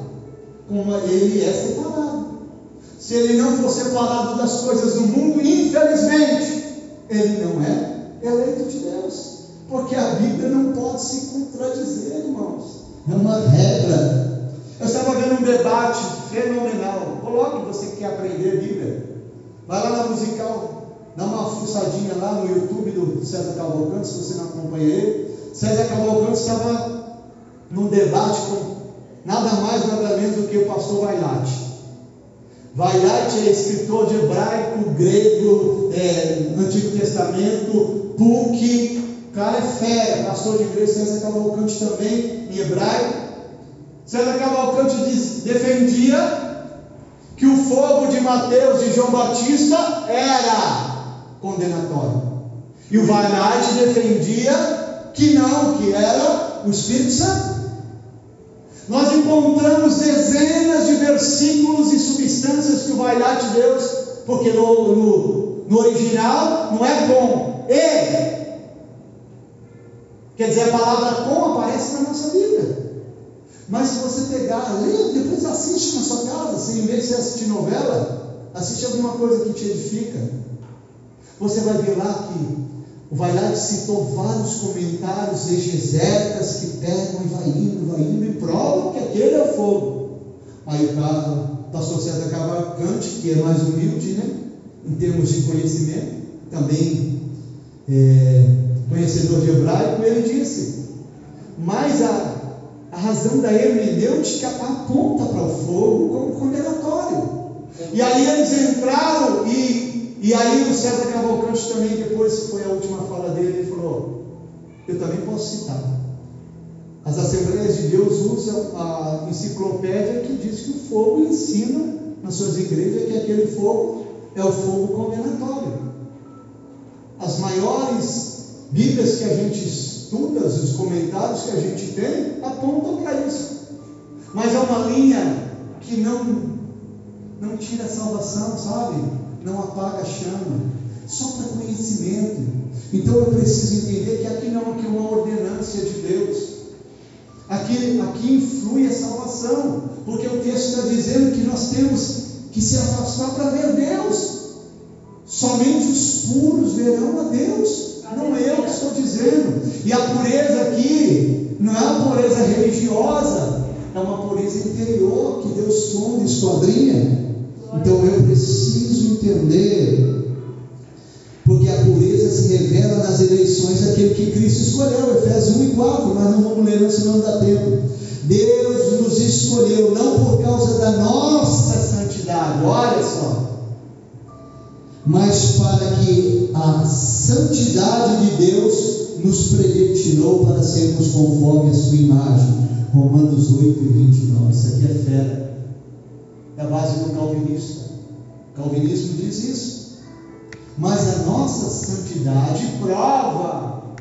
Como ele é separado. Se ele não for separado das coisas do mundo, infelizmente, ele não é eleito de Deus. Porque a Bíblia não pode se contradizer, irmãos. É uma regra. Eu estava vendo um debate fenomenal. Coloque você que quer aprender Bíblia. Vai lá na musical, dá uma fuçadinha lá no YouTube do César Cavalcante, se você não acompanha ele. César Cavalcante estava num debate com nada mais, nada menos do que o pastor Vailate. Vailate é escritor de hebraico, grego, é, Antigo Testamento, PUC, cara é fera, pastor de igreja, César Cavalcante também, em hebraico. César Cavalcante diz, defendia que o fogo de Mateus e João Batista era condenatório. E o Vailate defendia que não, que era O Espírito Santo. Nós encontramos dezenas de versículos e substâncias que o vai lá de Deus, porque no, no, no original não é com, e. Quer dizer, a palavra com aparece na nossa Bíblia. Mas se você pegar, lê, depois assiste na sua casa, se em vez de você assistir novela, assiste alguma coisa que te edifica. Você vai ver lá que o Vailate citou vários comentários exegéticas que pegam e vai indo, vai indo e provam que aquele é o fogo. Aí o cara, pastor César Cavalcante, que é mais humilde, né? Em termos de conhecimento, também é, conhecedor de hebraico, ele disse, mas a, a razão da hermenêutica aponta para o fogo como condenatório. E aí eles entraram e e aí o César Cavalcante também, depois foi a última fala dele, ele falou, eu também posso citar. As Assembleias de Deus usam a enciclopédia que diz que o fogo ensina nas suas igrejas que aquele fogo é o fogo condenatório. As maiores Bíblias que a gente estuda, os comentários que a gente tem, apontam para isso. Mas é uma linha que não, não tira a salvação, sabe? não apaga a chama, só para conhecimento. Então eu preciso entender que aqui não é uma ordenância de Deus. Aqui, aqui influi a salvação, porque o texto está dizendo que nós temos que se afastar para ver Deus. Somente os puros verão a Deus. Não é eu que estou dizendo. E a pureza aqui não é uma pureza religiosa, é uma pureza interior que Deus sonda, esquadrinha. Então eu preciso entender, porque a pureza se revela nas eleições daquele que Cristo escolheu, Efésios 1 e 4, mas não vamos ler, senão não dá tempo. Deus nos escolheu não por causa da nossa santidade, olha só, mas para que a santidade de Deus nos predestinou para sermos conforme a sua imagem. Romanos 8 e 29. Isso aqui é fera é a base do calvinista. O calvinismo diz isso. Mas a nossa santidade prova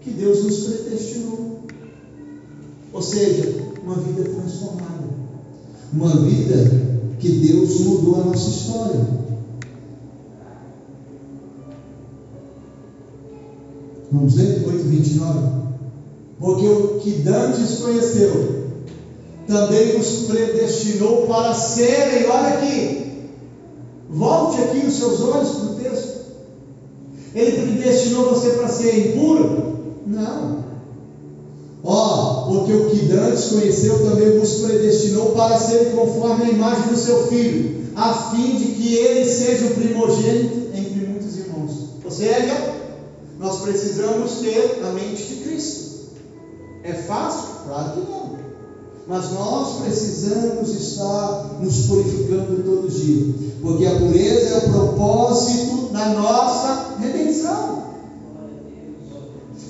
que Deus nos predestinou. Ou seja, uma vida transformada. Uma vida que Deus mudou a nossa história. Vamos ler 8,29? Porque o que Dantes conheceu, também os predestinou para serem, olha aqui, volte aqui os seus olhos para o texto. Ele predestinou você para ser impuro? Não. Ó, porque o que antes conheceu também vos predestinou para ser conforme a imagem do seu filho, a fim de que ele seja o primogênito entre muitos irmãos. Ou seja, nós precisamos ter a mente de Cristo. É fácil? Claro que não. Mas nós precisamos estar nos purificando todos os dias, porque a pureza é o propósito da nossa redenção.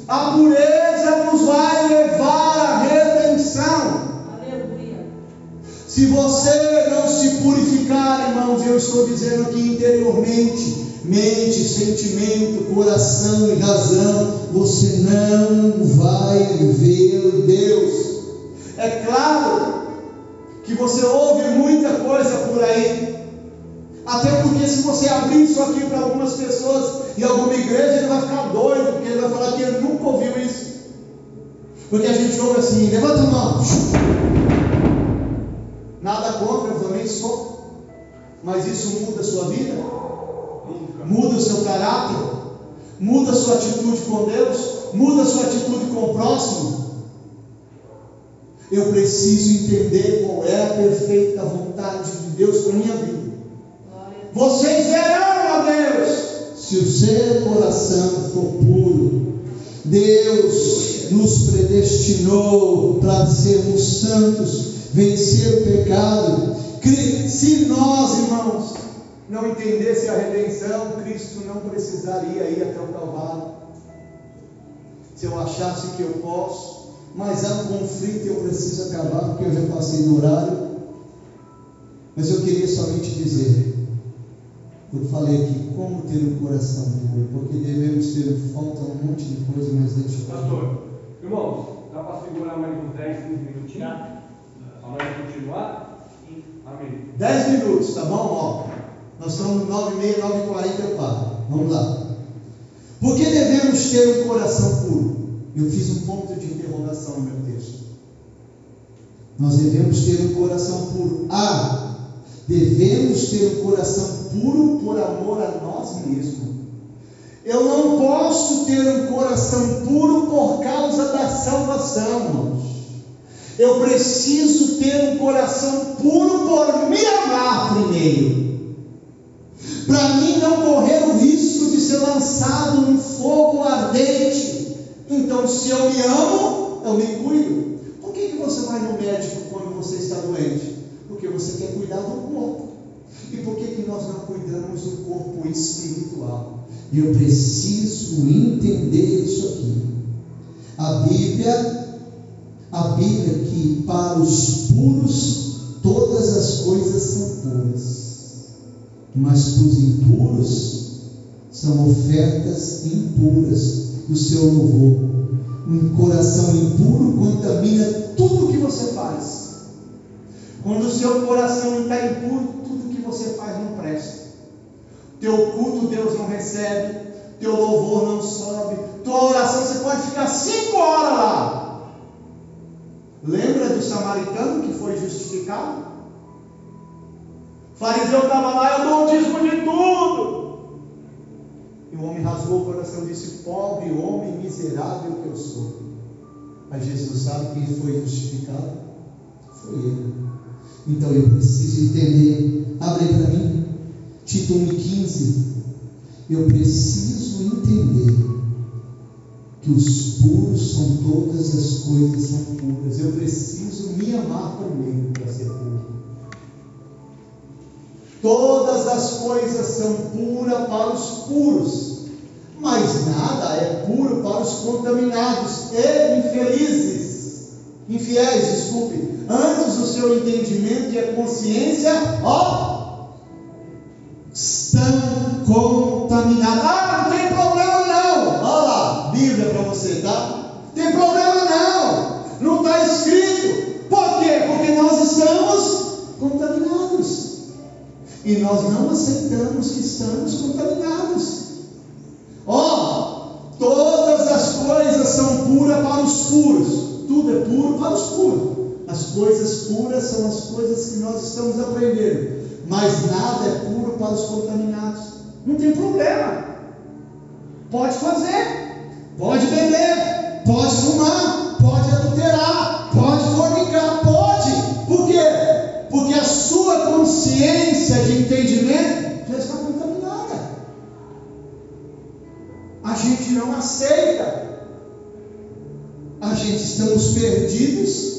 A pureza nos vai levar à redenção. Se você não se purificar, irmãos, eu estou dizendo aqui interiormente, mente, sentimento, coração e razão, você não vai ver Deus. É claro que você ouve muita coisa por aí. Até porque se você abrir isso aqui para algumas pessoas em alguma igreja, ele vai ficar doido, porque ele vai falar que ele nunca ouviu isso. Porque a gente ouve assim, levanta a mão. Nada contra, eu também sou. Mas isso muda a sua vida? Muda o seu caráter? Muda a sua atitude com Deus? Muda a sua atitude com o próximo? Eu preciso entender qual é a perfeita vontade de Deus para minha vida. Vocês verão a Deus se o seu coração for puro. Deus nos predestinou para sermos santos, vencer o pecado. Se nós, irmãos, não entendesse a redenção, Cristo não precisaria ir até o Calvário. Se eu achasse que eu posso, mas há um conflito e eu preciso acabar porque eu já passei do horário. Mas eu queria somente dizer, eu falei aqui, como ter um coração puro, porque devemos ter falta um monte de coisa, mas deixa eu. Pastor, irmãos, dá para segurar mais uns 10, 15 minutinhos? Para nós continuar? Amém. 10 minutos, tá bom? Ó, nós estamos no 9 e meia, 9 e 40 eu paro. Vamos lá. Por que devemos ter um coração puro? Eu fiz um ponto de interrogação no meu texto. Nós devemos ter um coração puro. Ah, devemos ter um coração puro por amor a nós mesmos. Eu não posso ter um coração puro por causa da salvação, irmãos. Eu preciso ter um coração puro por me amar primeiro. Para mim não correr o risco de ser lançado num fogo ardente. Então, se eu me amo, eu me cuido. Por que, que você vai no médico quando você está doente? Porque você quer cuidar do corpo. E por que, que nós não cuidamos do corpo espiritual? E eu preciso entender isso aqui. A Bíblia, a Bíblia que para os puros todas as coisas são puras, mas para os impuros são ofertas impuras do seu louvor. Um coração impuro contamina tudo que você faz. Quando o seu coração está impuro, tudo que você faz não presta. Teu culto Deus não recebe, teu louvor não sobe, tua oração você pode ficar cinco horas lá. Lembra do samaritano que foi justificado? Fariseu estava lá, eu dou o dízimo de tudo. E o homem rasgou o coração e disse: Pobre homem miserável que eu sou. Mas Jesus sabe quem foi justificado? Foi ele. Então eu preciso entender. Abre para mim. Tito 1,15. Eu preciso entender que os puros são todas as coisas são puras. Eu preciso me amar primeiro para ser puro. Todas as coisas são puras para os puros, mas nada é puro para os contaminados e infelizes, infiéis, desculpe. Antes o seu entendimento e a consciência, ó, estão contaminados. Ah, não tem problema não. Olha lá, Bíblia para você, tá? Tem problema não. Não está escrito. Por quê? Porque nós estamos contaminados. E nós não aceitamos que estamos contaminados. Ó, oh, todas as coisas são puras para os puros. Tudo é puro para os puros. As coisas puras são as coisas que nós estamos aprendendo. Mas nada é puro para os contaminados. Não tem problema. Pode fazer, pode beber, pode fumar, pode adulterar, pode fornicar, gente não aceita. A gente estamos perdidos.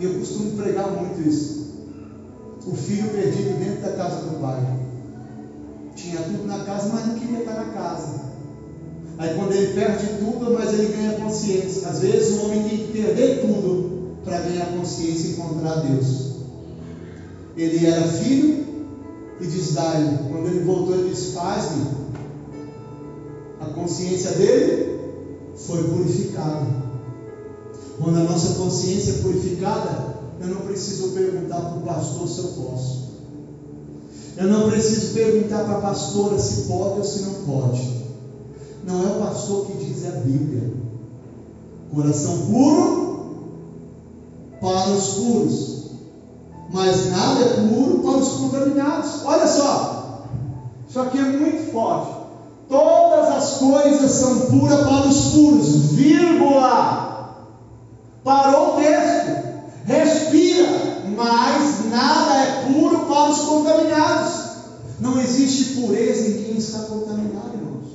E eu costumo pregar muito isso. O filho perdido dentro da casa do pai. Tinha tudo na casa, mas não queria estar na casa. Aí quando ele perde tudo, mas ele ganha consciência. Às vezes o homem tem que perder tudo para ganhar consciência e encontrar Deus. Ele era filho e diz dai Quando ele voltou, ele disse: Faz-me. A consciência dele foi purificada. Quando a nossa consciência é purificada, eu não preciso perguntar para o pastor se eu posso. Eu não preciso perguntar para a pastora se pode ou se não pode. Não é o pastor que diz, é a Bíblia. Coração puro para os puros mas nada é puro para os contaminados. Olha só, isso aqui é muito forte. Todas as coisas são puras para os puros, vírgula. Parou o texto. Respira, mas nada é puro para os contaminados. Não existe pureza em quem está contaminado, irmãos.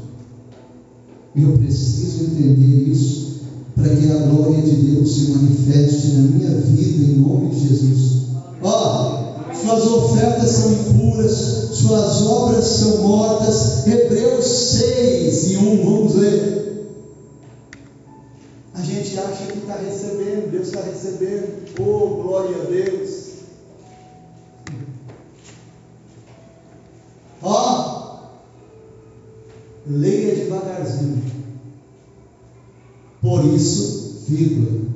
Eu preciso entender isso para que a glória de Deus se manifeste na minha vida em nome de Jesus. Ó, suas ofertas são impuras, suas obras são mortas. Hebreus 6 e 1, vamos ler. A gente acha que está recebendo, Deus está recebendo. Oh, glória a Deus. Ó, leia devagarzinho. Por isso, vírgula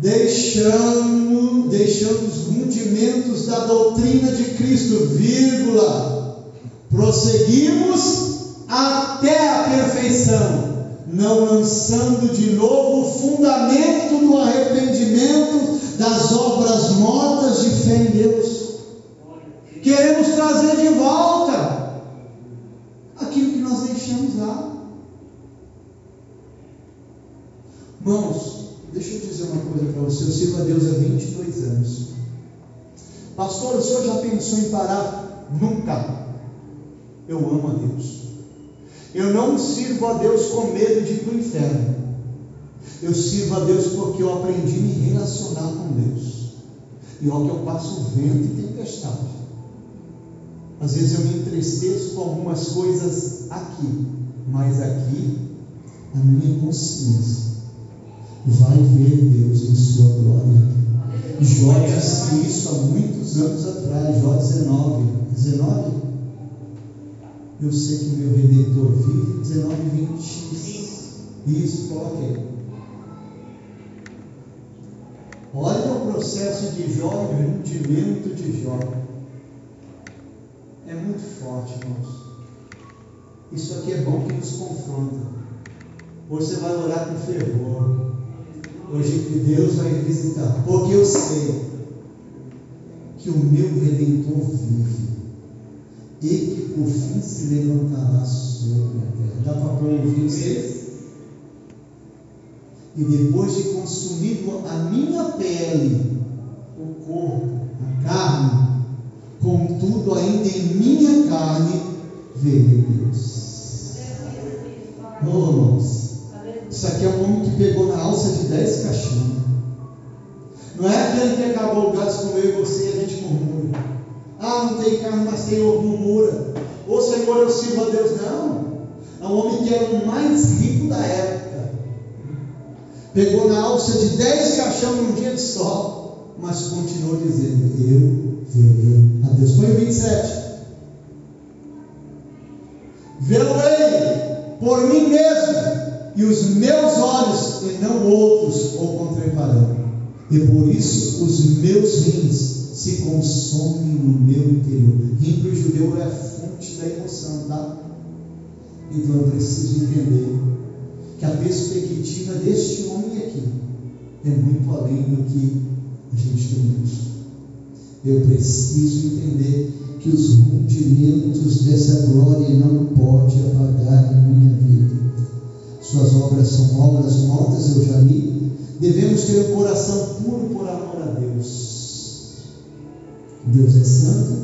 deixamos, deixamos os rudimentos da doutrina de Cristo, vírgula, prosseguimos até a perfeição, não lançando de novo o fundamento do arrependimento das obras mortas de fé em Deus. Queremos trazer de volta aquilo que nós deixamos lá. Irmãos, deixa eu dizer uma coisa para você. Eu sirvo a Deus há 22 anos. Pastor, o senhor já pensou em parar? Nunca. Eu amo a Deus. Eu não sirvo a Deus com medo de ir para o inferno. Eu sirvo a Deus porque eu aprendi a me relacionar com Deus. E olha que eu passo vento e tempestade. Às vezes eu me entristeço com algumas coisas aqui, mas aqui a minha consciência vai ver Deus em sua glória. Jó disse isso há muitos anos atrás, Jó 19. 19? Eu sei que meu Redentor vive, 19, 20. Isso, coloquei. Olha o processo de Jó, o rendimento de Jó. É muito forte, irmãos. Isso aqui é bom que nos confronta. Hoje você vai orar com fervor. Hoje que Deus vai visitar. Porque eu sei que o meu Redentor vive. E que por fim se levantará sobre a terra. Dá para ouvir vocês? E depois de consumido a minha pele, o corpo, a carne, contudo, ainda em minha carne verei Deus. Oh, isso aqui é um homem que pegou na alça de dez caixões. Não é aquele que acabou o gás com eu e você e a gente murmura. Ah, não tem carne, mas tem ovo, murmura. Ô Senhor, eu sirvo a Deus. Não. É um homem que era o mais rico da época. Pegou na alça de dez caixões num dia de sol, mas continuou dizendo: Eu verei a Deus. Põe o 27. Vê-lo-ei por mim mesmo, e os meus olhos, e não outros, o contemplarão. E por isso os meus rins se consomem no meu interior. Rim para o judeu é a fonte da emoção, tá? Então eu preciso entender que a perspectiva deste homem aqui é muito além do que a gente tem. Eu preciso entender que os rudimentos dessa glória não pode apagar em minha vida. Suas obras são obras mortas, eu já li. Devemos ter um coração puro por amor a Deus. Deus é santo,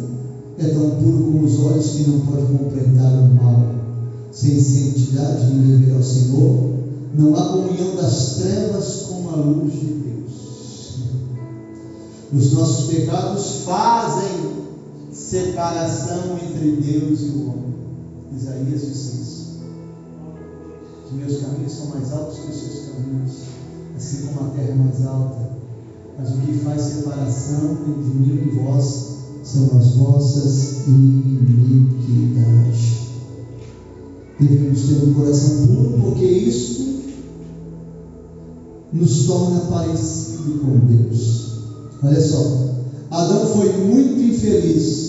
é tão puro como os olhos que não podem compreender o mal. Sem santidade ninguém verá o Senhor. Não há comunhão das trevas com a luz de Deus. Os nossos pecados fazem separação entre Deus e o homem. Isaías disse isso. Os meus caminhos são mais altos que os seus caminhos, assim como a terra é mais alta. Mas o que faz separação entre mim e vós são as vossas iniquidades. Devemos ter um coração puro, porque isso nos torna parecido com Deus. Olha só, Adão foi muito infeliz.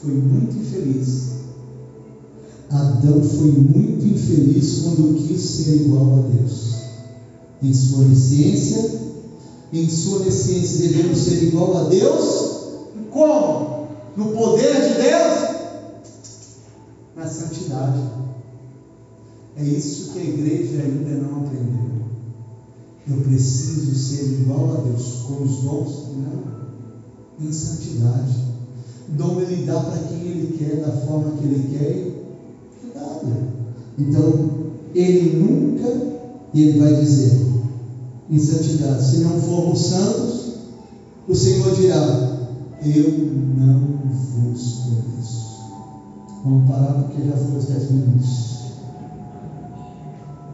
Foi muito infeliz. Adão foi muito infeliz quando quis ser igual a Deus. Em sua onisciência, em sua onisciência devemos ser igual a Deus. Como? No poder de Deus? Na santidade. É isso que a igreja ainda não aprendeu. Eu preciso ser igual a Deus com os dons? Não. Em santidade. Dom ele dá para quem ele quer, da forma que ele quer. Então, ele nunca, ele vai dizer, em santidade, se não formos santos, o Senhor dirá, eu não vos conheço. Vamos parar porque já foi os 10 minutos.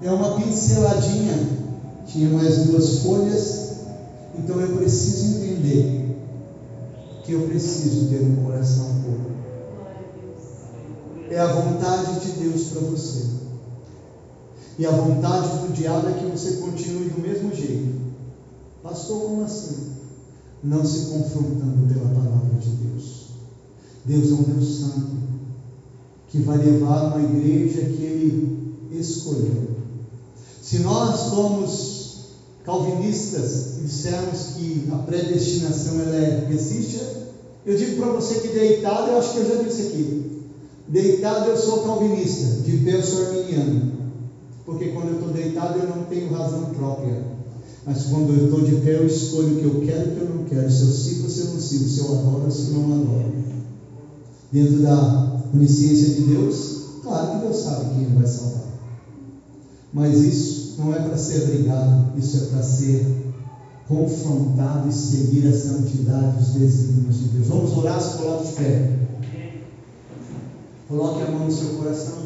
É uma pinceladinha tinha mais duas folhas, então eu preciso entender que eu preciso ter um coração puro. É a vontade de Deus para você. E a vontade do diabo é que você continue do mesmo jeito. Pastor, como assim? Não se confrontando pela palavra de Deus. Deus é um Deus santo que vai levar uma igreja que Ele escolheu. Se nós somos calvinistas e dissermos que a predestinação ela é, existe, eu digo para você que deitado, eu acho que eu já disse aqui, deitado eu sou calvinista, de pé eu sou arminiano, porque quando eu estou deitado eu não tenho razão própria. Mas quando eu estou de pé, eu escolho o que eu quero e o que eu não quero. Se eu sigo, se eu não sigo, se eu adoro, se eu não adoro. Dentro da onisciência de Deus, claro que Deus sabe quem vai salvar. Mas isso não é para ser brigado, isso é para ser confrontado e seguir a santidade dos desígnios de Deus. Vamos orar, se coloque de pé. Coloque a mão no seu coração.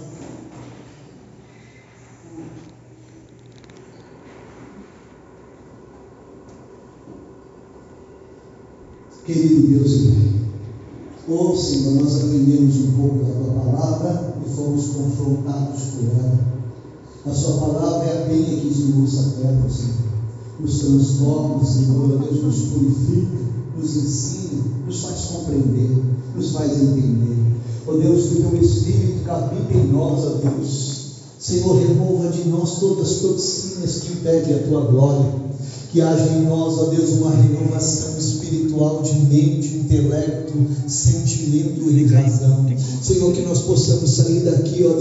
Querido Deus e Pai, oh Senhor, nós aprendemos um pouco da tua palavra e fomos confrontados por ela. A sua palavra é a penha que esmiuça a terra, Senhor. Nos transforma, Senhor, Deus nos purifica, nos ensina, nos faz compreender, nos faz entender. Ó oh Deus, que o teu Espírito habita em nós, ó Deus. Senhor, remova de nós todas as toxinas que impedem a tua glória. Que haja em nós, ó Deus, uma renovação espiritual de mente, intelecto, sentimento e razão. Senhor, que nós possamos sair daqui, ó